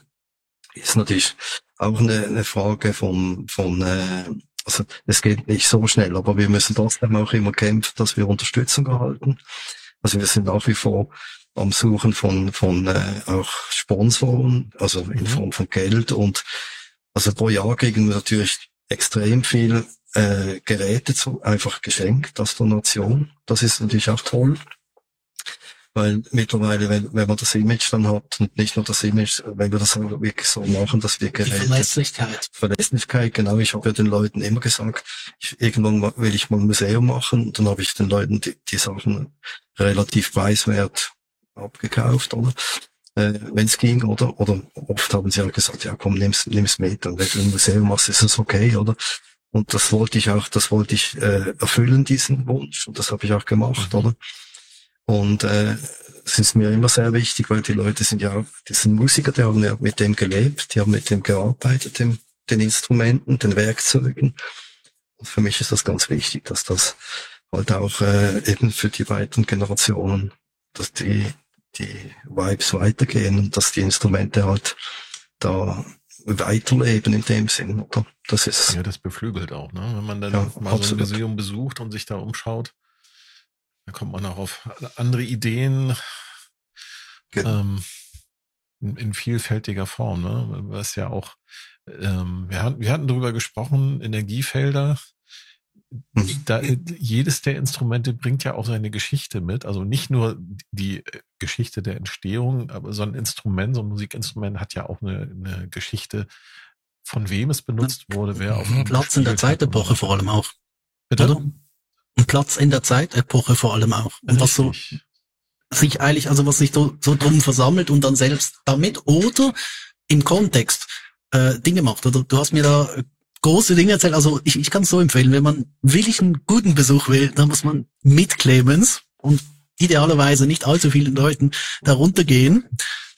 Ist natürlich auch eine, eine Frage von, von äh, also es geht nicht so schnell, aber wir müssen trotzdem auch immer kämpfen, dass wir Unterstützung erhalten. Also wir sind nach wie vor am Suchen von, von äh, auch Sponsoren, also in Mhm. Form von Geld und also pro Jahr kriegen wir natürlich extrem viel äh, Geräte zu, einfach geschenkt als Donation. Das ist natürlich auch toll. Weil mittlerweile, wenn, wenn man das Image dann hat und nicht nur das Image, wenn wir das auch wirklich so machen, dass wir Geräte Verlässlichkeit. Verlässlichkeit, genau. Ich habe ja den Leuten immer gesagt, ich, irgendwann will ich mal ein Museum machen. Dann habe ich den Leuten die, die Sachen relativ preiswert abgekauft, oder? Äh, Wenn es ging, oder? Oder oft haben sie halt gesagt, ja komm, nimm's, nimm's mit. Und wenn du ein Museum machst, ist es okay, oder? Und das wollte ich auch, das wollte ich äh, erfüllen, diesen Wunsch. Und das habe ich auch gemacht, Mhm. oder? Und äh, es ist mir immer sehr wichtig, weil die Leute sind ja, auch- die sind Musiker, die haben ja mit dem gelebt, die haben mit dem gearbeitet, dem, den Instrumenten, den Werkzeugen. Und für mich ist das ganz wichtig, dass das halt auch äh, eben für die weiteren Generationen, dass die, die Vibes weitergehen und dass die Instrumente halt da weiterleben in dem Sinn, oder? Das ist, Ja, das beflügelt auch, ne? Wenn man dann Ja, mal so ein absolut. Museum besucht und sich da umschaut, dann kommt man auch auf andere Ideen Genau. ähm, in, in vielfältiger Form, ne? Was ja auch, ähm, wir hatten, wir hatten darüber gesprochen, Energiefelder. Mhm. Da, jedes der Instrumente bringt ja auch seine Geschichte mit. Also nicht nur die äh, Geschichte der Entstehung, aber so ein Instrument, so ein Musikinstrument hat ja auch eine, eine Geschichte, von wem es benutzt wurde, wer auf ihm Platz in der Zeitepoche so. vor allem auch. Bitte? Oder? Ein Platz in der Zeitepoche vor allem auch. Und was so sich eigentlich, also was sich so, so drum versammelt und dann selbst damit oder im Kontext äh, Dinge macht. Oder du hast mir da äh, große Dinge erzählt. Also ich, ich kann es so empfehlen, wenn man wirklich einen guten Besuch will, dann muss man mit Clemens und idealerweise nicht allzu vielen Leuten da runtergehen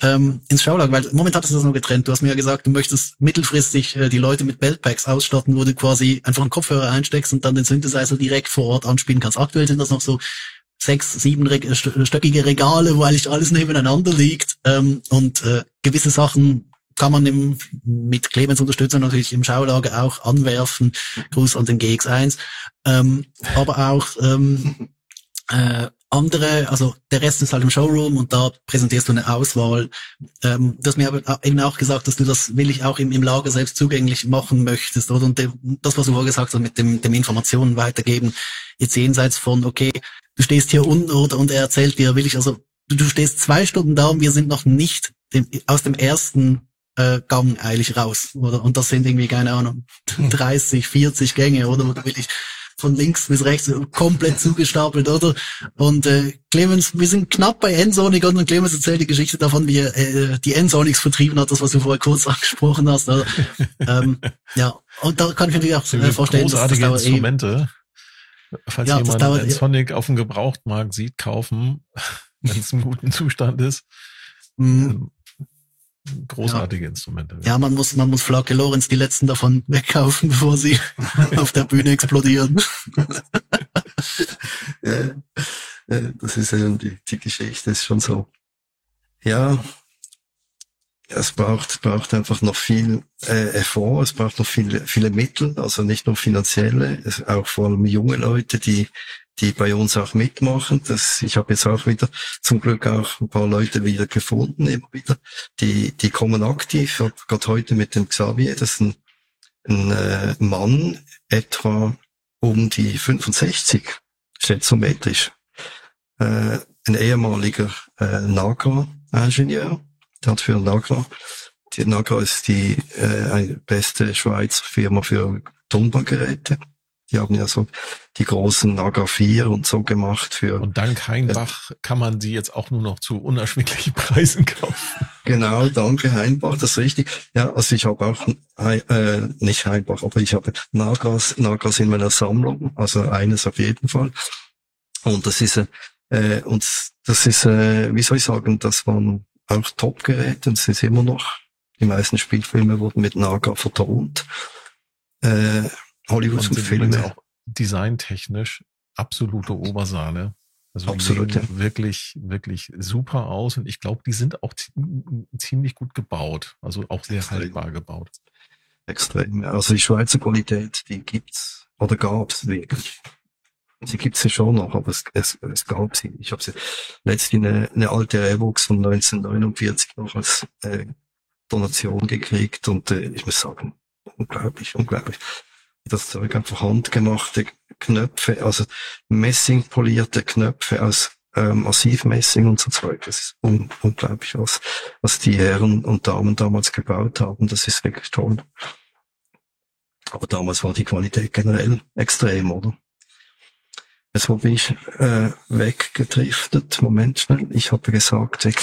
ähm, ins Schaulager, weil momentan ist das nur getrennt. Du hast mir ja gesagt, du möchtest mittelfristig äh, die Leute mit Beltpacks ausstatten, wo du quasi einfach einen Kopfhörer einsteckst und dann den Synthesizer direkt vor Ort anspielen kannst. Aktuell sind das noch so sechs, sieben Reg st- stöckige Regale, wo eigentlich alles nebeneinander liegt ähm, und äh, gewisse Sachen kann man im, mit Clemens Unterstützung natürlich im Schaulager auch anwerfen. Gruß an den GX1. Ähm, aber auch ähm, äh, andere, also der Rest ist halt im Showroom und da präsentierst du eine Auswahl. Ähm, du hast mir aber eben auch gesagt, dass du das will ich auch im, im Lager selbst zugänglich machen möchtest, oder? Und de, das, was du vorher gesagt hast, mit dem, dem Informationen weitergeben, jetzt jenseits von, okay, du stehst hier unten oder, und er erzählt dir, will ich, also du, du stehst zwei Stunden da und wir sind noch nicht dem, aus dem ersten äh, Gang eilig raus, oder? Und das sind irgendwie, keine Ahnung, 30, 40 Gänge, oder? Wo du wirklich von links bis rechts komplett zugestapelt, oder? Und äh, Clemens, wir sind knapp bei Ensonic und Clemens erzählt die Geschichte davon, wie er äh, die Ensonics vertrieben hat, das, was du vorher kurz angesprochen hast. Also, ähm, ja, und da kann ich mir auch äh, vorstellen, großartige dass das Instrumente. Falls ja, jemand dauert, Ensonic auf dem Gebrauchtmarkt sieht, kaufen, wenn es im guten Zustand ist. Mhm. Großartige ja. Instrumente. Ja, man muss, man muss Flake Lorenz die letzten davon wegkaufen, bevor sie auf der Bühne explodieren. ja, das ist ja die, die Geschichte ist schon so. Ja, es braucht, braucht einfach noch viel äh, Effort, es braucht noch viele, viele Mittel, also nicht nur finanzielle, es, auch vor allem junge Leute, die die bei uns auch mitmachen. Das, ich habe jetzt auch wieder zum Glück auch ein paar Leute wieder gefunden, immer wieder. Die, die kommen aktiv. Ich habe gerade heute mit dem Xavier, das ist ein, ein äh, Mann, etwa um die 65, schätzometrisch. Äh, ein ehemaliger äh, Nagra-Ingenieur, hat für Nagra, die Nagra ist die äh, beste Schweizer Firma für Tonbandgeräte. Die haben ja so die großen Naga 4 und so gemacht für. Und dank Heinbach äh, kann man sie jetzt auch nur noch zu unerschwinglichen Preisen kaufen. Genau, danke Heinbach, das ist richtig. Ja, also ich habe auch, äh, nicht Heinbach, aber ich habe Nagas, Nagas in meiner Sammlung, also eines auf jeden Fall. Und das ist, äh, und das ist, äh, wie soll ich sagen, das waren auch Top-Geräte und es ist immer noch, die meisten Spielfilme wurden mit Naga vertont. Äh, Hollywood-Filme. auch designtechnisch absolute Obersahne. Also Absolut, ja. wirklich, wirklich super aus. Und ich glaube, die sind auch ziemlich gut gebaut. Also auch sehr Extrem. haltbar gebaut. Extrem. Also die Schweizer Qualität, die gibt's oder gab's wirklich. Sie gibt's ja schon noch, aber es, es, es gab sie. Ich habe sie letztlich eine, eine alte Revox von 1949 noch als äh, Donation gekriegt und äh, ich muss sagen, unglaublich, unglaublich das Zeug einfach handgemachte Knöpfe, also Messing polierte Knöpfe aus ähm, Massivmessing und so Zeug. Das ist un unglaublich, was, was die Herren und Damen damals gebaut haben. Das ist wirklich toll. Aber damals war die Qualität generell extrem, oder? Jetzt bin ich äh, weggedriftet. Moment schnell. Ich habe gesagt, das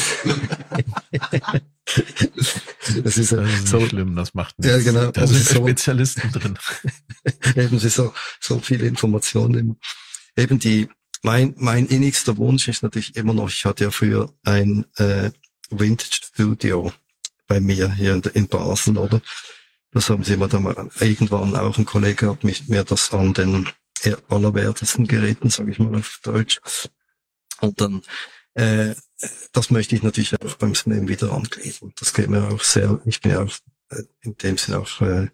ist, das ist so schlimm, das macht nichts. Ja, genau. Da sind so, Spezialisten drin. eben, so, so viele Informationen. Eben die, mein, mein innigster Wunsch ist natürlich immer noch, ich hatte ja früher ein äh, Vintage Studio bei mir hier in, in Basel, oder? Das haben sie immer dann mal, irgendwann auch ein Kollege hat mich, mir das an den allerwertesten Geräten, sage ich mal auf Deutsch. Und dann äh, das möchte ich natürlich auch beim Slam wieder angliedern. Das geht mir auch sehr, ich bin ja auch äh, in dem Sinne auch äh,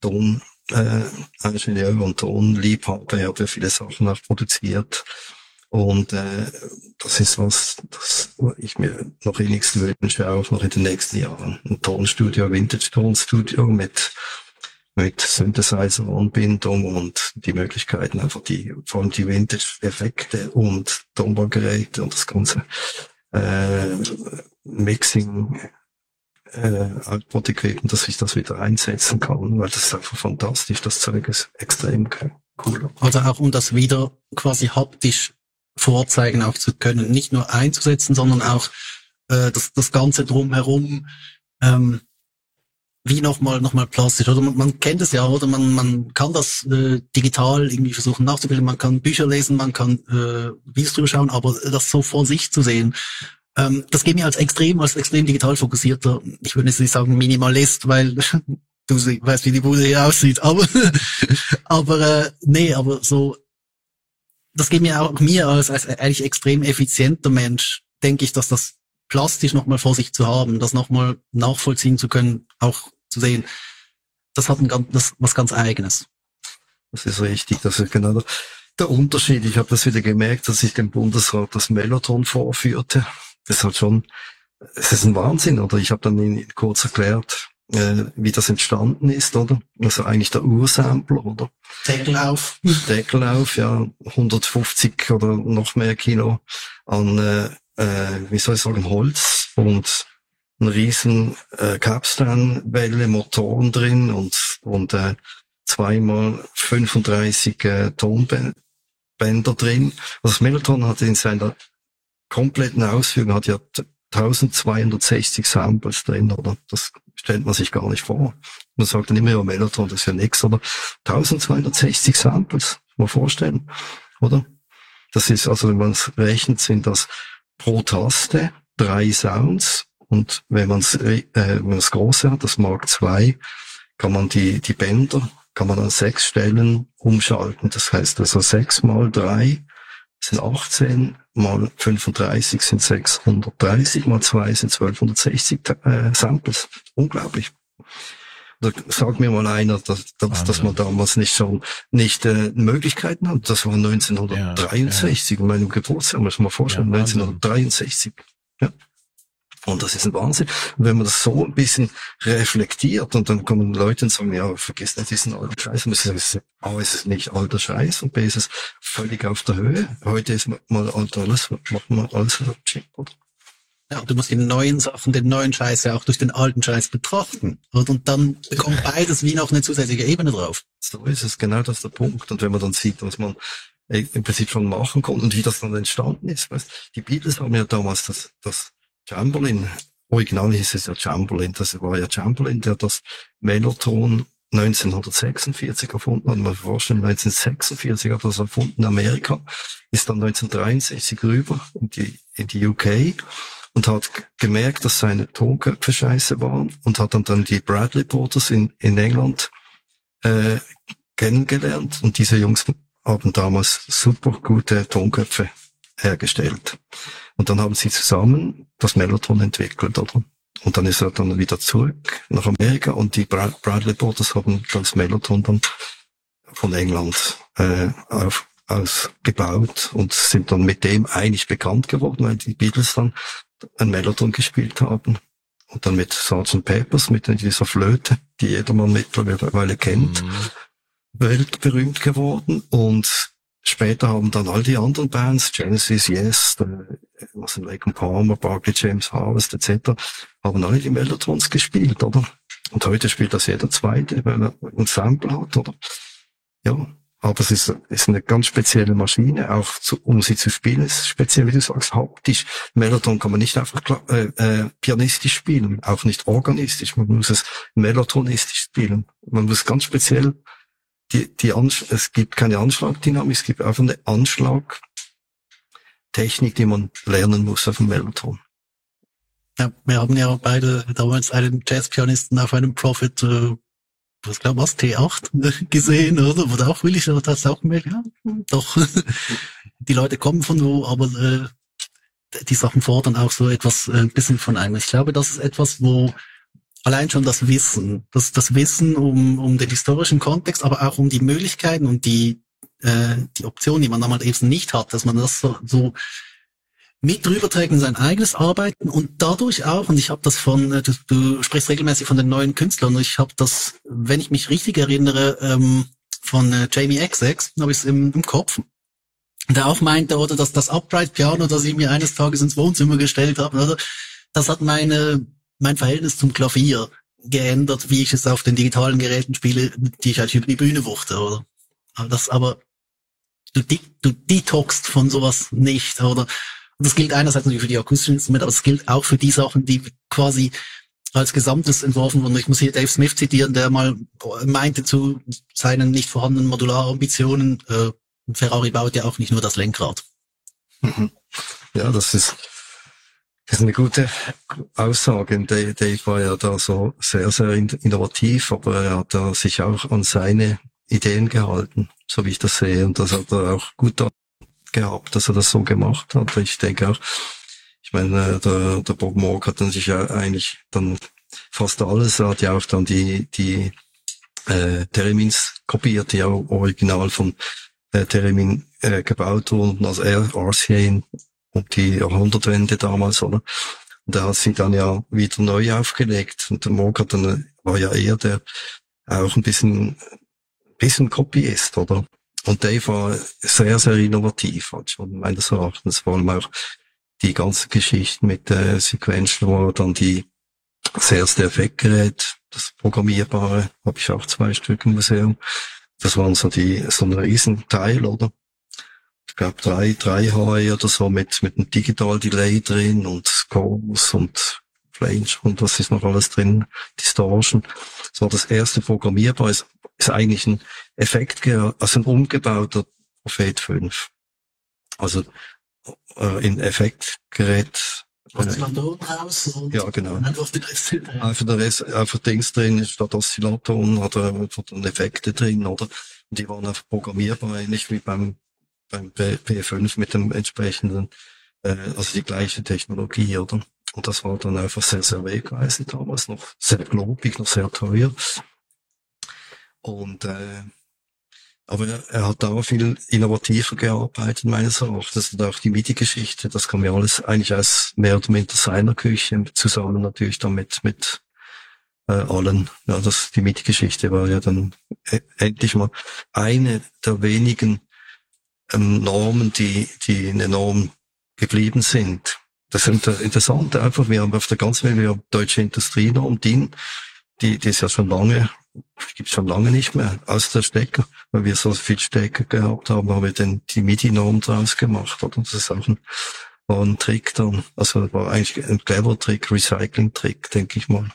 Ton äh, Ingenieur und Tonliebhaber, ich habe ja viele Sachen auch produziert. Und äh, das ist was, das ich mir noch wenigstens wünsche, auch noch in den nächsten Jahren. Ein Tonstudio, Vintage Tonstudio mit mit Synthesizer-Anbindung und die Möglichkeiten einfach die, vor allem die Vintage-Effekte und Tonbandgeräte und das ganze äh, Mixing äh, Output-Equipment, dass ich das wieder einsetzen kann, weil das ist einfach fantastisch, das Zeug ist extrem cool. Also auch um das wieder quasi haptisch vorzeigen auch zu können, nicht nur einzusetzen, sondern auch äh, das, das Ganze drumherum ähm, wie nochmal noch mal plastisch. Oder man, man kennt es ja, oder man, man kann das äh, digital irgendwie versuchen nachzubilden, man kann Bücher lesen, man kann äh, Videos drüber schauen, aber das so vor sich zu sehen, ähm, das geht mir als extrem, als extrem digital fokussierter, ich würde jetzt nicht sagen Minimalist, weil du weißt, wie die Bude hier aussieht, aber aber äh, nee, aber so das geht mir auch mir als, als eigentlich extrem effizienter Mensch, denke ich, dass das plastisch nochmal vor sich zu haben, das nochmal nachvollziehen zu können, auch zu sehen, das hat ein ganz, das, was ganz Eigenes. Das ist richtig, das ist genau der Unterschied. Ich habe das wieder gemerkt, dass ich dem Bundesrat das Meloton vorführte. Das hat schon, es ist ein Wahnsinn, oder? Ich habe dann Ihnen kurz erklärt, äh, wie das entstanden ist, oder? Also eigentlich der Ursampler, oder? Deckel auf. Deckel auf, ja, 150 oder noch mehr Kilo an, äh, äh, wie soll ich sagen, Holz und ein riesen äh, Capstan-Welle, Motoren drin und, und äh, zweimal 35 äh, Tonbänder drin. Also das Mellotron hat in seiner kompletten Ausführung hat ja 1260 Samples drin, oder? Das stellt man sich gar nicht vor. Man sagt dann immer, ja, Mellotron, das ist ja nix, oder? 1260 Samples, mal vorstellen, oder? Das ist, also wenn man es rechnet, sind das pro Taste drei Sounds und wenn man es äh, wenn man es große hat, das Mark II, kann man die, die Bänder, kann man an sechs Stellen umschalten. Das heißt also sechs mal drei sind 18, mal 35 sind 630, mal zwei sind 1260 äh, Samples. Unglaublich. Da sagt mir mal einer, dass, dass, dass man damals nicht schon nicht äh, Möglichkeiten hat. Das war 1963, ja, ja. in meinem Geburtstag, muss man mal vorstellen, ja, 1963. Ja. Und das ist ein Wahnsinn. Und wenn man das so ein bisschen reflektiert und dann kommen Leute und sagen, ja, vergiss nicht diesen alten Scheiß. Und sagt, A, ist es nicht alter Scheiß und B, ist es völlig auf der Höhe. Heute ist mal alt alles, macht man alles chip, oder? Ja, du musst die neuen Sachen, den neuen Scheiß ja auch durch den alten Scheiß betrachten. Und dann bekommt beides wie noch eine zusätzliche Ebene drauf. So ist es, genau das ist der Punkt. Und wenn man dann sieht, was man im Prinzip schon machen konnte und wie das dann entstanden ist, weißt, die Beatles haben ja damals das, das Chamberlain, original hieß es ja Chamberlain, das war ja Chamberlain, der das Mellotron 1946 erfunden hat. Man muss vorstellen, 1946 hat er das erfunden in Amerika, ist dann 1963 rüber in die, in die UK und hat gemerkt, dass seine Tonköpfe scheiße waren und hat dann, dann die Bradley Porters in, in England äh, kennengelernt und diese Jungs haben damals super gute Tonköpfe hergestellt. Und dann haben sie zusammen das Mellotron entwickelt, oder? Und dann ist er dann wieder zurück nach Amerika und die Bradley Brothers haben das Mellotron dann von England äh, auf, aus gebaut und sind dann mit dem eigentlich bekannt geworden, weil die Beatles dann ein Mellotron gespielt haben. Und dann mit Sgt. Peppers, mit dieser Flöte, die jedermann mittlerweile kennt, mhm. weltberühmt geworden. Und Später haben dann all die anderen Bands, Genesis, Yes, was in Lake Palmer, Barkley, James Harvest etc., haben alle die Mellotrons gespielt, oder? Und heute spielt das jeder Zweite, weil er ein Sample hat, oder? Ja, aber es ist, ist eine ganz spezielle Maschine, auch zu, um sie zu spielen, ist speziell, wie du sagst, haptisch. Mellotron kann man nicht einfach äh, äh, pianistisch spielen, auch nicht organistisch, man muss es mellotronistisch spielen. Man muss ganz speziell die, die Ansch es gibt keine Anschlagdynamik, es gibt einfach eine Anschlagtechnik, die man lernen muss auf dem Mellotron. Ja, wir haben ja beide damals einen Jazzpianisten auf einem Profit, äh, was glaube was, T8 gesehen, oder? Du auch willig, da hast du auch gemerkt, ja, doch. die Leute kommen von wo, aber äh, die Sachen fordern auch so etwas äh, ein bisschen von einem. Ich glaube, das ist etwas, wo allein schon das Wissen, das, das Wissen um, um den historischen Kontext, aber auch um die Möglichkeiten und die, äh, die Optionen, die man damals eben nicht hat, dass man das so, so mit rüberträgt in sein eigenes Arbeiten und dadurch auch, und ich habe das von, äh, du, du sprichst regelmäßig von den neuen Künstlern, und ich habe das, wenn ich mich richtig erinnere, ähm, von äh, Jamie XX, habe ich es im, im Kopf, der auch meinte, oder dass das Upright Piano, das ich mir eines Tages ins Wohnzimmer gestellt habe, oder, das hat meine mein Verhältnis zum Klavier geändert, wie ich es auf den digitalen Geräten spiele, die ich halt über die Bühne wuchte, oder? Aber das, aber du, du detoxst von sowas nicht, oder? Und das gilt einerseits natürlich für die akustischen Instrumente, aber es gilt auch für die Sachen, die quasi als Gesamtes entworfen wurden. Ich muss hier Dave Smith zitieren, der mal meinte zu seinen nicht vorhandenen Modularambitionen, äh, Ferrari baut ja auch nicht nur das Lenkrad. Mhm. Ja, das ist das ist eine gute Aussage. Dave, Dave war ja da so sehr, sehr innovativ, aber er hat da sich auch an seine Ideen gehalten, so wie ich das sehe. Und das hat er auch gut gehabt, dass er das so gemacht hat. Ich denke auch, ich meine, der, der Bob Moog hat dann sich ja eigentlich dann fast alles, er hat ja auch dann die, die äh, Teremins kopiert, die auch original von äh, Teremin äh, gebaut wurden, also er RCA um die Jahrhundertwende damals, oder? Und er hat sie dann ja wieder neu aufgelegt. Und der Morgan war ja eher der auch ein bisschen, bisschen Copyist, oder? Und Dave war sehr, sehr innovativ, halt schon meines Erachtens. Vor allem auch die ganze Geschichte mit der Sequenzen, wo er dann die, das erste Effektgerät das Programmierbare, habe ich auch zwei Stück im Museum. Das waren so die, so ein Riesenteil, oder? Ich glaube drei, drei HE oder so mit, mit einem Digital Delay drin und Scores und Flange und was ist noch alles drin, Distortion. Das war das erste Programmierbar, ist, ist eigentlich ein Effekt, also ein umgebauter Prophet 5. Also äh, in Effektgerät Oszillatoren raus und ja, genau. einfach den Rest hinterher. Einfach der Rest, einfach Dings drin, statt Oszillatoren er einfach dann Effekte drin, oder? Und die waren einfach programmierbar, ähnlich wie beim, beim P5 mit dem entsprechenden, äh, also die gleiche Technologie, oder? Und das war dann einfach sehr, sehr wegweisend damals, noch sehr globig, noch sehr teuer. Und äh, aber er hat da viel innovativer gearbeitet, meines Erachtens. Und auch die MIDI-Geschichte, das kam ja alles eigentlich als mehr oder minder seiner Küche zusammen natürlich damit mit äh, allen. Ja, das, die MIDI-Geschichte war ja dann e endlich mal eine der wenigen ähm, Normen, die, die in der Norm geblieben sind. Das ist interessant einfach. Wir haben auf der ganzen Welt, wir haben deutsche Industrienorm, DIN, die, die ist ja schon lange gibt's schon lange nicht mehr aus der Stecker, weil wir so viel Stecker gehabt haben, haben wir dann die MIDI-Norm draus gemacht, oder? Das ist auch ein, war ein Trick dann. Also war eigentlich ein clever Trick, Recycling-Trick, denke ich mal.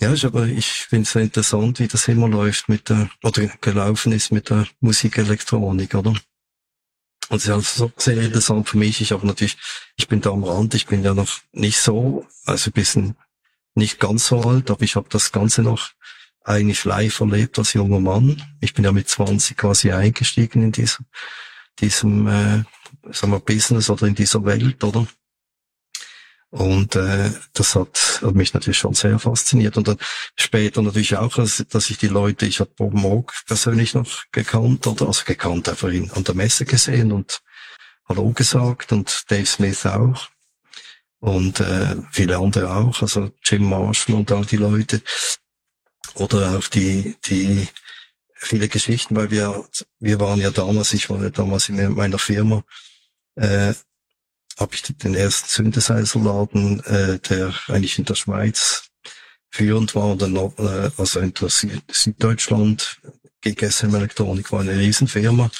Ja, ist aber ich finde es interessant, wie das immer läuft mit der, oder gelaufen ist mit der Musikelektronik, oder? Und es ist also sehr interessant für mich. Ich habe natürlich, ich bin da am Rand, ich bin ja noch nicht so, also ein bisschen nicht ganz so alt, aber ich habe das Ganze noch eigentlich live erlebt als junger Mann. Ich bin ja mit 20 quasi eingestiegen in diesem, diesem äh, sagen wir, Business oder in dieser Welt, oder? Und äh, das hat, hat mich natürlich schon sehr fasziniert. Und dann später natürlich auch, dass, dass ich die Leute, ich habe Bob Moog persönlich noch gekannt, oder? Also gekannt, einfach in, an der Messe gesehen und Hallo gesagt und Dave Smith auch und äh, viele andere auch, also Jim Marshall und all die Leute. Oder auch die, die viele Geschichten, weil wir, wir waren ja damals, ich war ja damals in meiner Firma, äh, habe ich den ersten Synthesizer-Laden, äh, der eigentlich in der Schweiz führend war, noch, äh, also in Süddeutschland, GGSM Elektronik war eine Riesenfirma.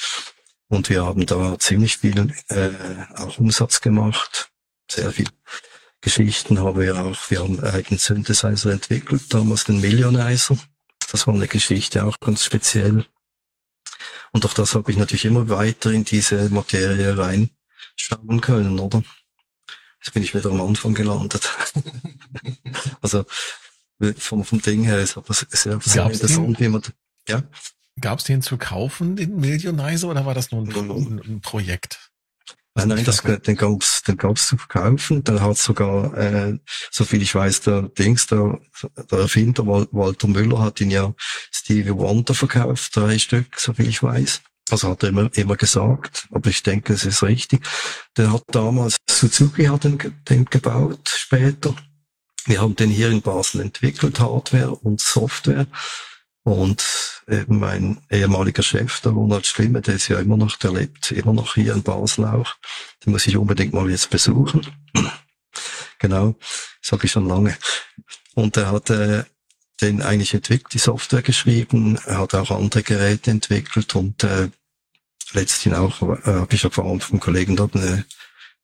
Und wir haben da ziemlich viel äh, auch Umsatz gemacht sehr viel Geschichten haben wir auch. Wir haben einen Synthesizer entwickelt, damals den Millionizer. Das war eine Geschichte auch ganz speziell. Und auch das habe ich natürlich immer weiter in diese Materie reinschauen können, oder? Jetzt bin ich wieder am Anfang gelandet. also vom, vom Ding her ist aber sehr, sehr interessant, wie man, ja. Gab es den zu kaufen, den Millionizer, oder war das nur ein, ein, ein Projekt? Nein, nein, das, den gab's, den gab's zu verkaufen. Der hat sogar, äh, so viel ich weiß, der Dings, der, der Erfinder Walter Müller hat ihn ja Stevie Wonder verkauft, drei Stück, so viel ich weiß. Also hat er immer, immer gesagt, aber ich denke, es ist richtig. Der hat damals, Suzuki hat den, den gebaut, später. Wir haben den hier in Basel entwickelt, Hardware und Software. Und eben mein ehemaliger Chef, der Ronald Schlimme, der ist ja immer noch, der lebt immer noch hier in Basel auch. Den muss ich unbedingt mal jetzt besuchen. genau, das habe ich schon lange. Und er hat äh, den eigentlich entwickelt, die Software geschrieben, er hat auch andere Geräte entwickelt und äh, letztlich auch äh, habe ich erfahren vom Kollegen dort eine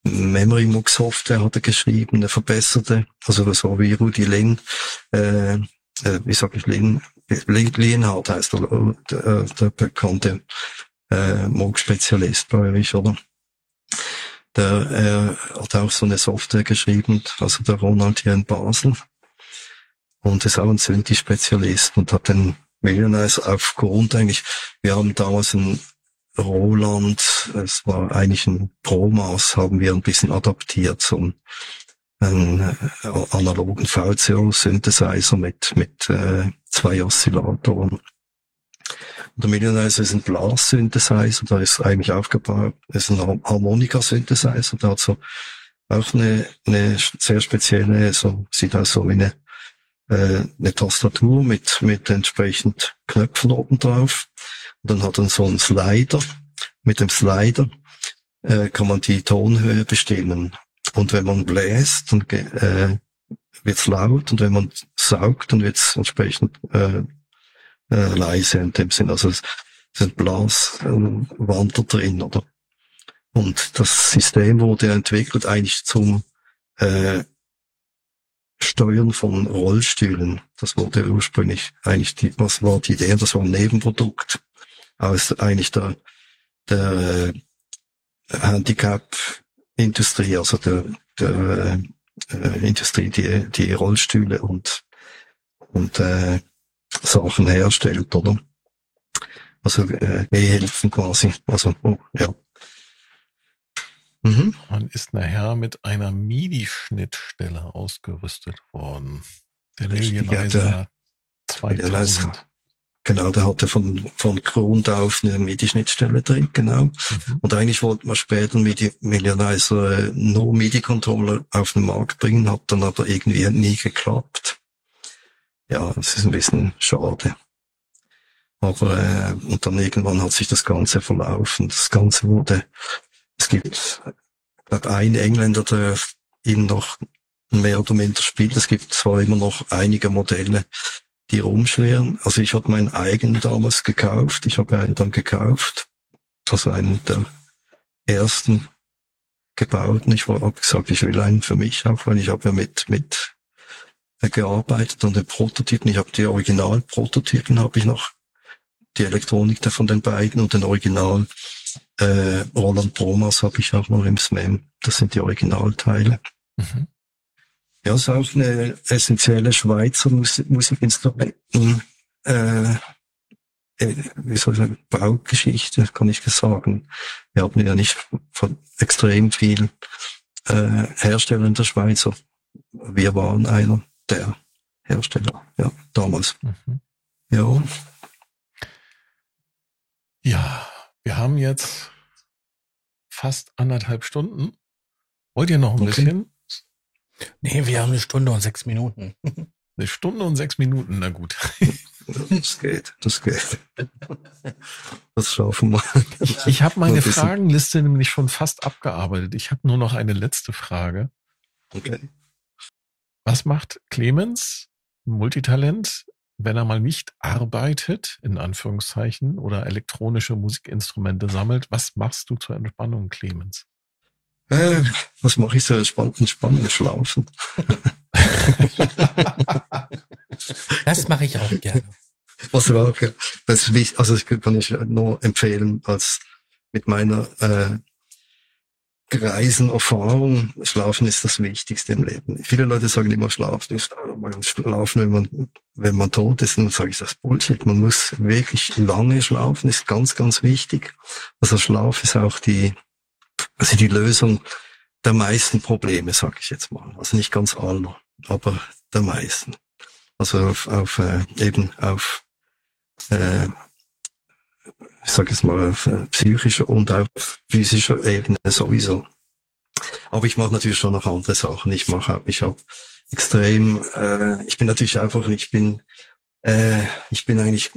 Memory Mux Software hat er geschrieben, eine verbesserte, also so wie Rudi Lin, äh, äh, wie sag ich Lin, Lienhardt heißt der, der, der bekannte äh, Moog-Spezialist bei euch, oder? Der äh, hat auch so eine Software geschrieben, also der Ronald hier in Basel. Und ist auch ein Synthi-Spezialist und hat den Millionaires aufgrund eigentlich, wir haben damals ein Roland, es war eigentlich ein Pro-Maß, haben wir ein bisschen adaptiert, so ein einen äh, analogen VCO-Synthesizer mit, mit äh, zwei Oszillatoren. Und der Millionizer ist ein Blas-Synthesizer, da ist eigentlich aufgebaut, ist ein Harmonika-Synthesizer, der hat so auch eine, eine sehr spezielle, so sieht aus so wie eine, äh, eine Tastatur mit, mit entsprechend Knöpfen oben drauf. Dann hat er so einen Slider. Mit dem Slider äh, kann man die Tonhöhe bestimmen. Und wenn man bläst, dann äh, wird's laut und wenn man saugt, dann wird's entsprechend äh, äh, leise in dem Sinn. Also es sind Blaswand äh, drin, oder? Und das System wurde entwickelt eigentlich zum äh, Steuern von Rollstühlen. Das wurde ursprünglich eigentlich die, was war die Idee? Das war ein Nebenprodukt aus eigentlich der, der äh, Handicap-Industrie, also der, der äh, Industrie, die, die Rollstühle und, und äh, Sachen herstellt, oder? Also äh, Gehhilfen quasi. Also, oh, ja. Mhm. Man ist nachher mit einer MIDI-Schnittstelle ausgerüstet worden. Der Millionizer 2000. Genau, der hatte von, von Grund auf eine MIDI-Schnittstelle drin, genau. Mhm. Und eigentlich wollte man später MIDI, Millionizer nur MIDI-Controller auf den Markt bringen, hat dann aber irgendwie nie geklappt. Ja, das ist ein bisschen schade. Aber, äh, und dann irgendwann hat sich das Ganze verlaufen. Das Ganze wurde es gibt glaub, einen Engländer, der ihn noch mehr oder minder spielt. Es gibt zwar immer noch einige Modelle, die rumschwirren. Also ich habe meinen eigenen damals gekauft. Ich habe einen dann gekauft. Also einen der ersten gebauten. Ich habe gesagt, ich will einen für mich auch, weil ich habe ja mit, mit äh, gearbeitet und den Prototypen. Ich habe die Originalprototypen habe ich noch. Die Elektronik von den beiden und den Original äh, Roland Promas habe ich auch noch im SMEM. Das sind die Originalteile. Mhm. Ja, ist auch eine essentielle Schweizer Musik Musikinstrumenten, äh, äh, wie soll ich sagen, Baugeschichte, kann ich sagen. Wir haben ja nicht von extrem viel äh, Hersteller in der Schweiz. Wir waren einer der Hersteller, ja, damals. Mhm. Ja. Ja, wir haben jetzt fast anderthalb Stunden. Wollt ihr noch ein okay. bisschen? Nee, wir haben eine Stunde und sechs Minuten. Eine Stunde und sechs Minuten, na gut. Das geht, das geht. Das schaffen wir. Ich habe meine Fragenliste nämlich schon fast abgearbeitet. Ich habe nur noch eine letzte Frage. Okay. Was macht Clemens, Multitalent, wenn er mal nicht arbeitet, in Anführungszeichen, oder elektronische Musikinstrumente sammelt, was machst du zur Entspannung, Clemens? Äh, was mache ich zur Entspannung? Spannung schlafen. das mache ich auch gerne. Was war, das ist wichtig, also das kann ich nur empfehlen, als mit meiner äh, Reisen, Erfahrung, Schlafen ist das Wichtigste im Leben. Viele Leute sagen immer, Schlafen ist Schlafen, wenn man, wenn man tot ist. Und dann sage ich, das Bullshit. Man muss wirklich lange schlafen, ist ganz, ganz wichtig. Also Schlaf ist auch die, also die Lösung der meisten Probleme, sage ich jetzt mal. Also nicht ganz aller, aber der meisten. Also auf, auf äh, eben auf äh, ich sage jetzt mal, auf äh, psychischer und auf physischer Ebene sowieso. Aber ich mache natürlich schon noch andere Sachen. Ich mache, ich habe extrem, äh, ich bin natürlich einfach, ich bin, äh, ich bin eigentlich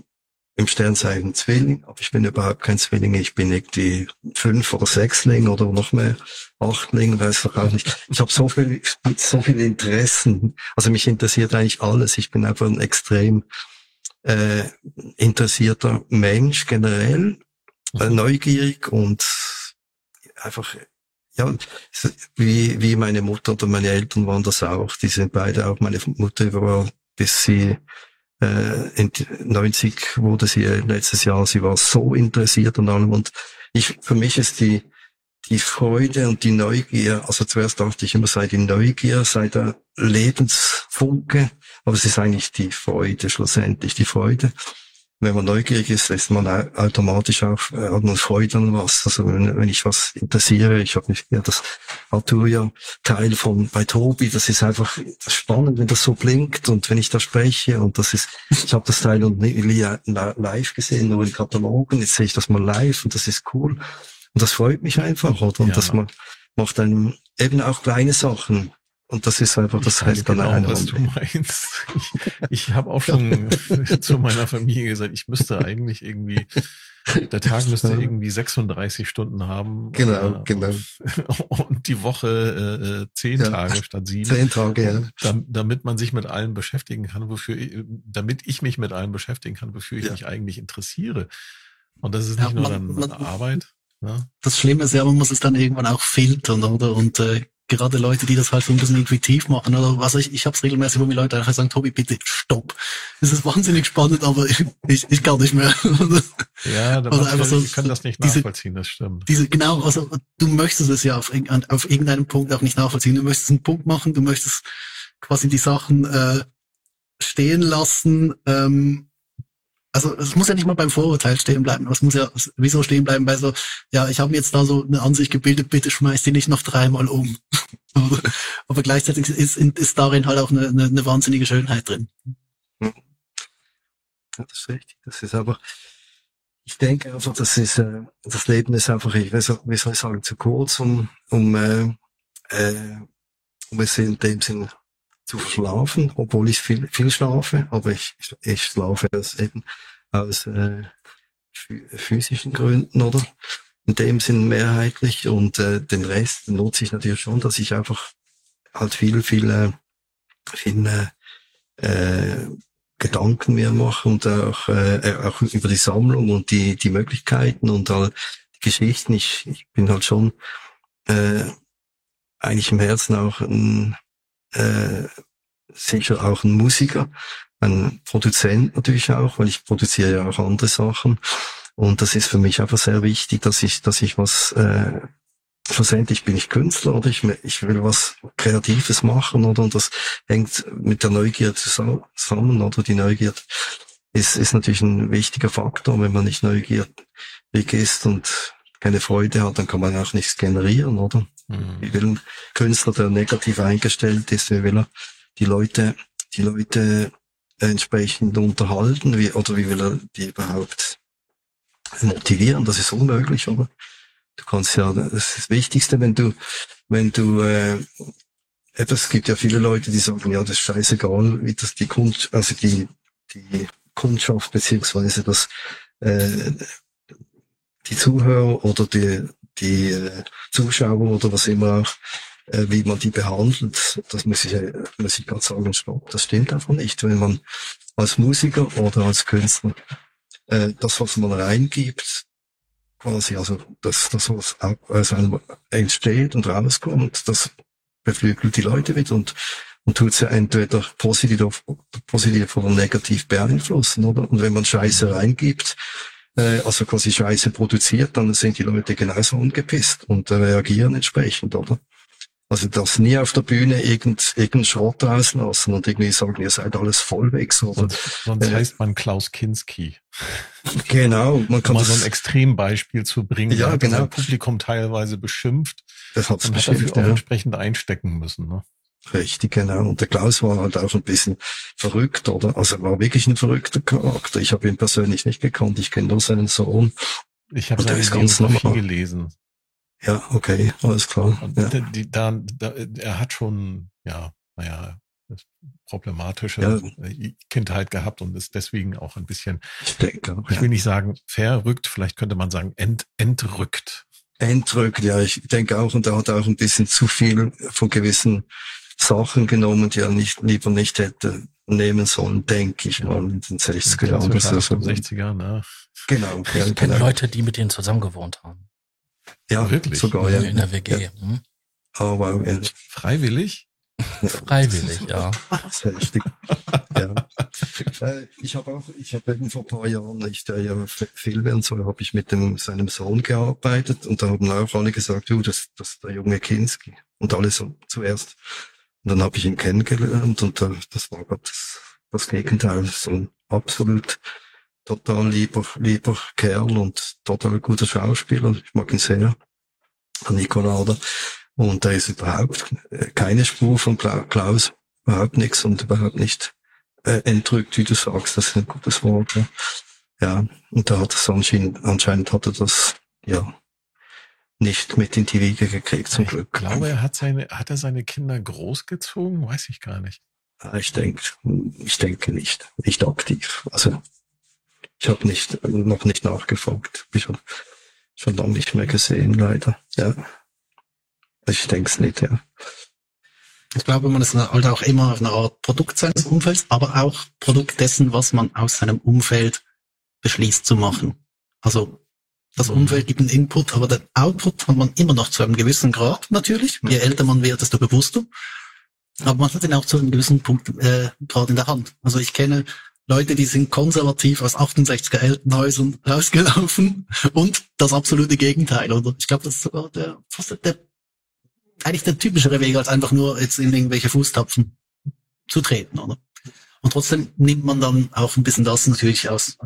im Sternzeichen Zwilling, aber ich bin überhaupt kein Zwilling. Ich bin irgendwie fünf oder sechsling oder noch mehr achtling, weiß ich auch nicht. Ich habe so viel, so viele Interessen. Also mich interessiert eigentlich alles. Ich bin einfach ein extrem äh, interessierter Mensch generell, äh, mhm. neugierig und einfach ja, wie, wie meine Mutter oder meine Eltern waren das auch. Die sind beide auch. Meine Mutter war, bis sie äh, in 90 wurde sie äh, letztes Jahr, sie war so interessiert an allem. Und ich, für mich ist die, die Freude und die Neugier, also zuerst dachte ich immer, sei die Neugier, sei der Lebensfunke, aber es ist eigentlich die Freude, schlussendlich die Freude. Wenn man neugierig ist, ist man automatisch auch, äh, hat man Freude an was. Also wenn, wenn ich was interessiere, ich habe mich ja das Arturia-Teil von bei Tobi, das ist einfach spannend, wenn das so blinkt und wenn ich da spreche und das ist, ich habe das Teil und nie live gesehen, nur in Katalogen, jetzt sehe ich das mal live und das ist cool. Und das freut mich einfach, oder? Und ja. dass man macht einem eben auch kleine Sachen Und das ist einfach, das ich heißt dann genau, eine was du meinst. Ich, ich habe auch schon zu meiner Familie gesagt, ich müsste eigentlich irgendwie, der Tag müsste irgendwie 36 Stunden haben. Genau, äh, genau. Und die Woche äh, zehn Ja. Tage statt sieben. Zehn Tage, ja. Dam- damit man sich mit allem beschäftigen kann, wofür, ich- damit ich mich mit allem beschäftigen kann, wofür ich Ja. mich eigentlich interessiere. Und das ist Ja, nicht nur man- dann man- Arbeit. Ne? Das Schlimme ist ja, man muss es dann irgendwann auch filtern, oder? Und äh, gerade Leute, die das halt so ein bisschen intuitiv machen, oder was ich, ich habe es regelmäßig, wo mir Leute einfach sagen, Tobi, bitte stopp. Es ist wahnsinnig spannend, aber ich, ich, ich kann nicht mehr. Ja, da Oder manche einfach so- Leute können das nicht diese- nachvollziehen, das stimmt. Diese, genau, also du möchtest es ja auf, auf irgendeinem Punkt auch nicht nachvollziehen. Du möchtest einen Punkt machen, du möchtest quasi die Sachen äh, stehen lassen. Ähm, also es muss ja nicht mal beim Vorurteil stehen bleiben. Es muss ja wieso stehen bleiben bei so, ja, ich habe mir jetzt da so eine Ansicht gebildet, bitte schmeiß die nicht noch dreimal um. aber, gleichzeitig ist, ist darin halt auch eine, eine, eine wahnsinnige Schönheit drin. Ja, das ist richtig. Das ist aber, ich denke einfach, das ist, äh, das Leben ist einfach, ich weiß, wie soll ich sagen, zu kurz, um, um, äh, äh, um es in dem Sinn zu verschlafen, obwohl ich viel, viel schlafe, aber ich, ich schlafe aus eben aus äh, phy- physischen Gründen, oder? In dem Sinn mehrheitlich und äh, den Rest nutze ich natürlich schon, dass ich einfach halt viel, viel, äh, viel äh, äh, Gedanken mir mache und auch, äh, auch über die Sammlung und die, die Möglichkeiten und all die Geschichten. Ich, ich bin halt schon äh, eigentlich im Herzen auch ein, äh, sicher auch ein Musiker, ein Produzent natürlich auch, weil ich produziere ja auch andere Sachen. Und das ist für mich einfach sehr wichtig, dass ich, dass ich was, äh, schlussendlich bin ich Künstler oder ich, ich will was Kreatives machen oder und das hängt mit der Neugier zusammen oder die Neugier ist, ist natürlich ein wichtiger Faktor. Wenn man nicht neugierig ist und keine Freude hat, dann kann man auch nichts generieren, oder? Hm. Wie will ein Künstler, der negativ eingestellt ist, wie will er die Leute, die Leute entsprechend unterhalten, wie, oder wie will er die überhaupt motivieren? Das ist unmöglich, oder? Du kannst ja, das ist das Wichtigste, wenn du, wenn du, äh, eben, es gibt ja viele Leute, die sagen, ja, das ist scheißegal, wie das die Kunst, also die, die Kundschaft beziehungsweise das, äh, die Zuhörer oder die, die äh, Zuschauer oder was immer auch, äh, wie man die behandelt, das muss ich, äh, muss ich ganz sagen, stopp, das stimmt einfach nicht. Wenn man als Musiker oder als Künstler äh, das, was man reingibt, quasi, also das, das was aus einem entsteht und rauskommt, das beflügelt die Leute wieder und, und tut sie entweder positiv, positiv oder negativ beeinflussen, oder? Und wenn man Scheiße reingibt, äh, also quasi Scheiße produziert, dann sind die Leute genauso angepisst und äh, reagieren entsprechend, oder? Also das nie auf der Bühne irgend, irgendeinen Schrott rauslassen und irgendwie sagen, ihr seid alles vollwegs, oder? Sonst, sonst Äh, heißt man Klaus Kinski. Genau, man Um kann mal so ein das, Extrembeispiel zu bringen. Ja, hat genau. sein Publikum teilweise beschimpft das hat's und hat bestimmt, dafür auch ja. entsprechend einstecken müssen. Ne? Richtig, genau. Und der Klaus war halt auch ein bisschen verrückt, oder? Also er war wirklich ein verrückter Charakter. Ich habe ihn persönlich nicht gekannt, ich kenne nur seinen Sohn. Ich habe seine Biografie gelesen. Ja, okay, alles klar. Ja. die, da, da, er hat schon, ja, naja, problematische Ja. Kindheit gehabt und ist deswegen auch ein bisschen, Ich denke ich ja. will nicht sagen verrückt, vielleicht könnte man sagen ent, entrückt. Entrückt, ja, ich denke auch, und er hat auch ein bisschen zu viel von gewissen Sachen genommen, die er nicht, lieber nicht hätte nehmen sollen, denke ich Ja. mal, in den 60er Ja, Jahren. Das ist 68er, ne? Genau, ja, Ich kenne genau. Leute, die mit denen zusammen gewohnt haben. Ja, Wirklich? sogar, ja. In der WG. Hm? Aber ja, Freiwillig? Freiwillig, ja. Das ist heftig. ja. Äh, Ich habe auch, ich habe eben vor ein paar Jahren, ich der ja F- Filme und so, habe ich mit dem, seinem Sohn gearbeitet und da haben auch alle gesagt, du, das, das ist der junge Kinski. Und alle so zuerst. Und dann habe ich ihn kennengelernt und äh, das war das, das Gegenteil. So ein absolut total lieber, lieber Kerl und total guter Schauspieler. Ich mag ihn sehr. Nicolada. Und da ist überhaupt äh, keine Spur von Kla- Klaus, überhaupt nichts und überhaupt nicht äh, entrückt, wie du sagst. Das ist ein gutes Wort. Ja, ja und da hat es anscheinend, anscheinend hat er das, ja, nicht mit in die Wiege gekriegt, zum ich Glück. glaube, er hat seine, hat er seine Kinder großgezogen? Weiß ich gar nicht. Ah, Ich denke, ich denke nicht, nicht aktiv. Also ich habe nicht noch nicht nachgefragt, Hab ich schon schon lange nicht mehr gesehen, leider. Ja, ich denke es nicht. Ja, Ich glaube, man ist halt auch immer eine Art Produkt seines Umfelds, aber auch Produkt dessen, was man aus seinem Umfeld beschließt zu machen. Also das. Umfeld gibt einen Input, aber den Output hat man immer noch zu einem gewissen Grad natürlich. Je älter man wird, desto bewusster. Aber man hat ihn auch zu einem gewissen Punkt äh, Grad in der Hand. Also ich kenne Leute, die sind konservativ aus 68er Elternhäusern rausgelaufen und das absolute Gegenteil, oder? Ich glaube, das ist sogar der, fast der eigentlich der typischere Weg, als einfach nur jetzt in irgendwelche Fußtapfen zu treten, oder? Und trotzdem nimmt man dann auch ein bisschen das natürlich aus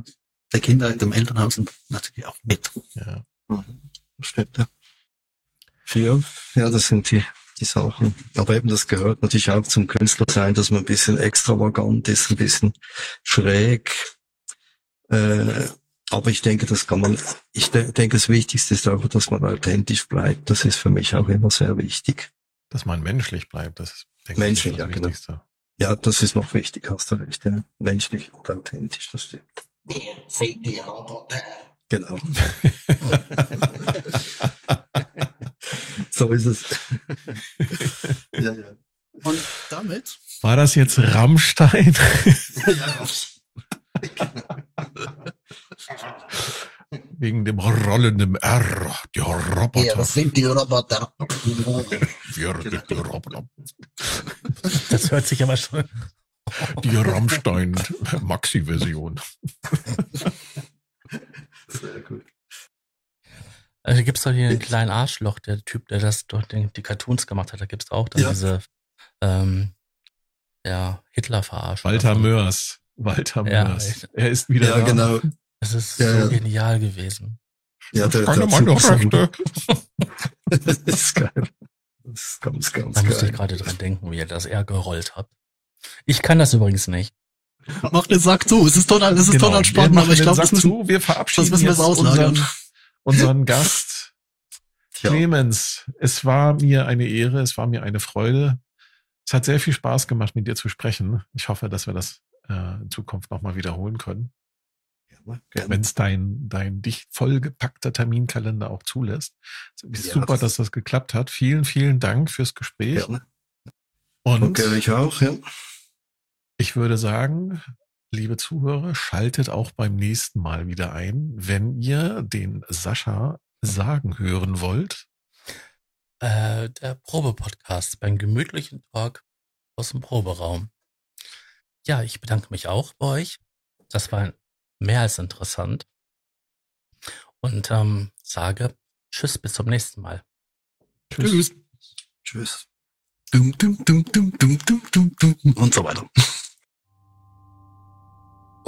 der Kindheit, dem Elternhaus und natürlich auch mit. Ja. das stimmt. Ja. Ja, ja, das sind die die Sachen. Aber eben das gehört natürlich auch zum Künstler sein, dass man ein bisschen extravagant ist, ein bisschen schräg. Äh, aber ich denke, das kann man, ich de denke, das Wichtigste ist auch, dass man authentisch bleibt. Das ist für mich auch immer sehr wichtig. Dass man menschlich bleibt, das ist, denke Menschlich, ich, ja, das genau. Wichtigste. Ja, das ist noch wichtig, hast du recht, ja. Menschlich und authentisch, das stimmt. Genau. so ist es. ja, ja. Und damit War das jetzt Rammstein? Wegen dem rollenden R. Die Roboter. sind die Roboter. Wir sind die Roboter. Das hört sich aber schon. Die Rammstein Maxi-Version. Sehr gut. Also gibt's doch hier einen kleinen Arschloch, der Typ, der das den, die Cartoons gemacht hat. Da gibt's auch dann Ja. diese ähm, ja, Hitler-Verarsche. Walter davon. Mörs. Walter Ja, Mörs. Er ist wieder Ja, da. genau. Das ist Ja, so ja. genial gewesen. Ja, der, der meine Zug- Rechte. Das ist geil. Das ist ganz, ganz Da musste ich geil. gerade dran denken, wie ihr das eher gerollt habt. Ich kann das übrigens nicht. Mach den Sack zu. Es ist total, es ist Genau. total spannend, aber ich glaube, Sack das müssen, zu. Wir verabschieden das müssen wir jetzt auslagern. unseren, unseren Gast. Tja, Clemens, es war mir eine Ehre, es war mir eine Freude. Es hat sehr viel Spaß gemacht, mit dir zu sprechen. Ich hoffe, dass wir das äh, in Zukunft nochmal wiederholen können, gerne, gerne. wenn es dein, dein dicht vollgepackter Terminkalender auch zulässt. Es ist Ja, super, das- dass das geklappt hat. Vielen, vielen Dank fürs Gespräch. gerne. Und Okay, ich auch, ja. Ich würde sagen, liebe Zuhörer, schaltet auch beim nächsten Mal wieder ein, wenn ihr den Sascha sagen hören wollt. Äh, der Probe-Podcast beim gemütlichen Talk aus dem Proberaum. Ja, ich bedanke mich auch bei euch. Das war mehr als interessant. Und ähm, sage Tschüss, bis zum nächsten Mal. Tschüss. Tschüss. Dum, dum, dum, dum, dum, dum, dum, dum, und so weiter.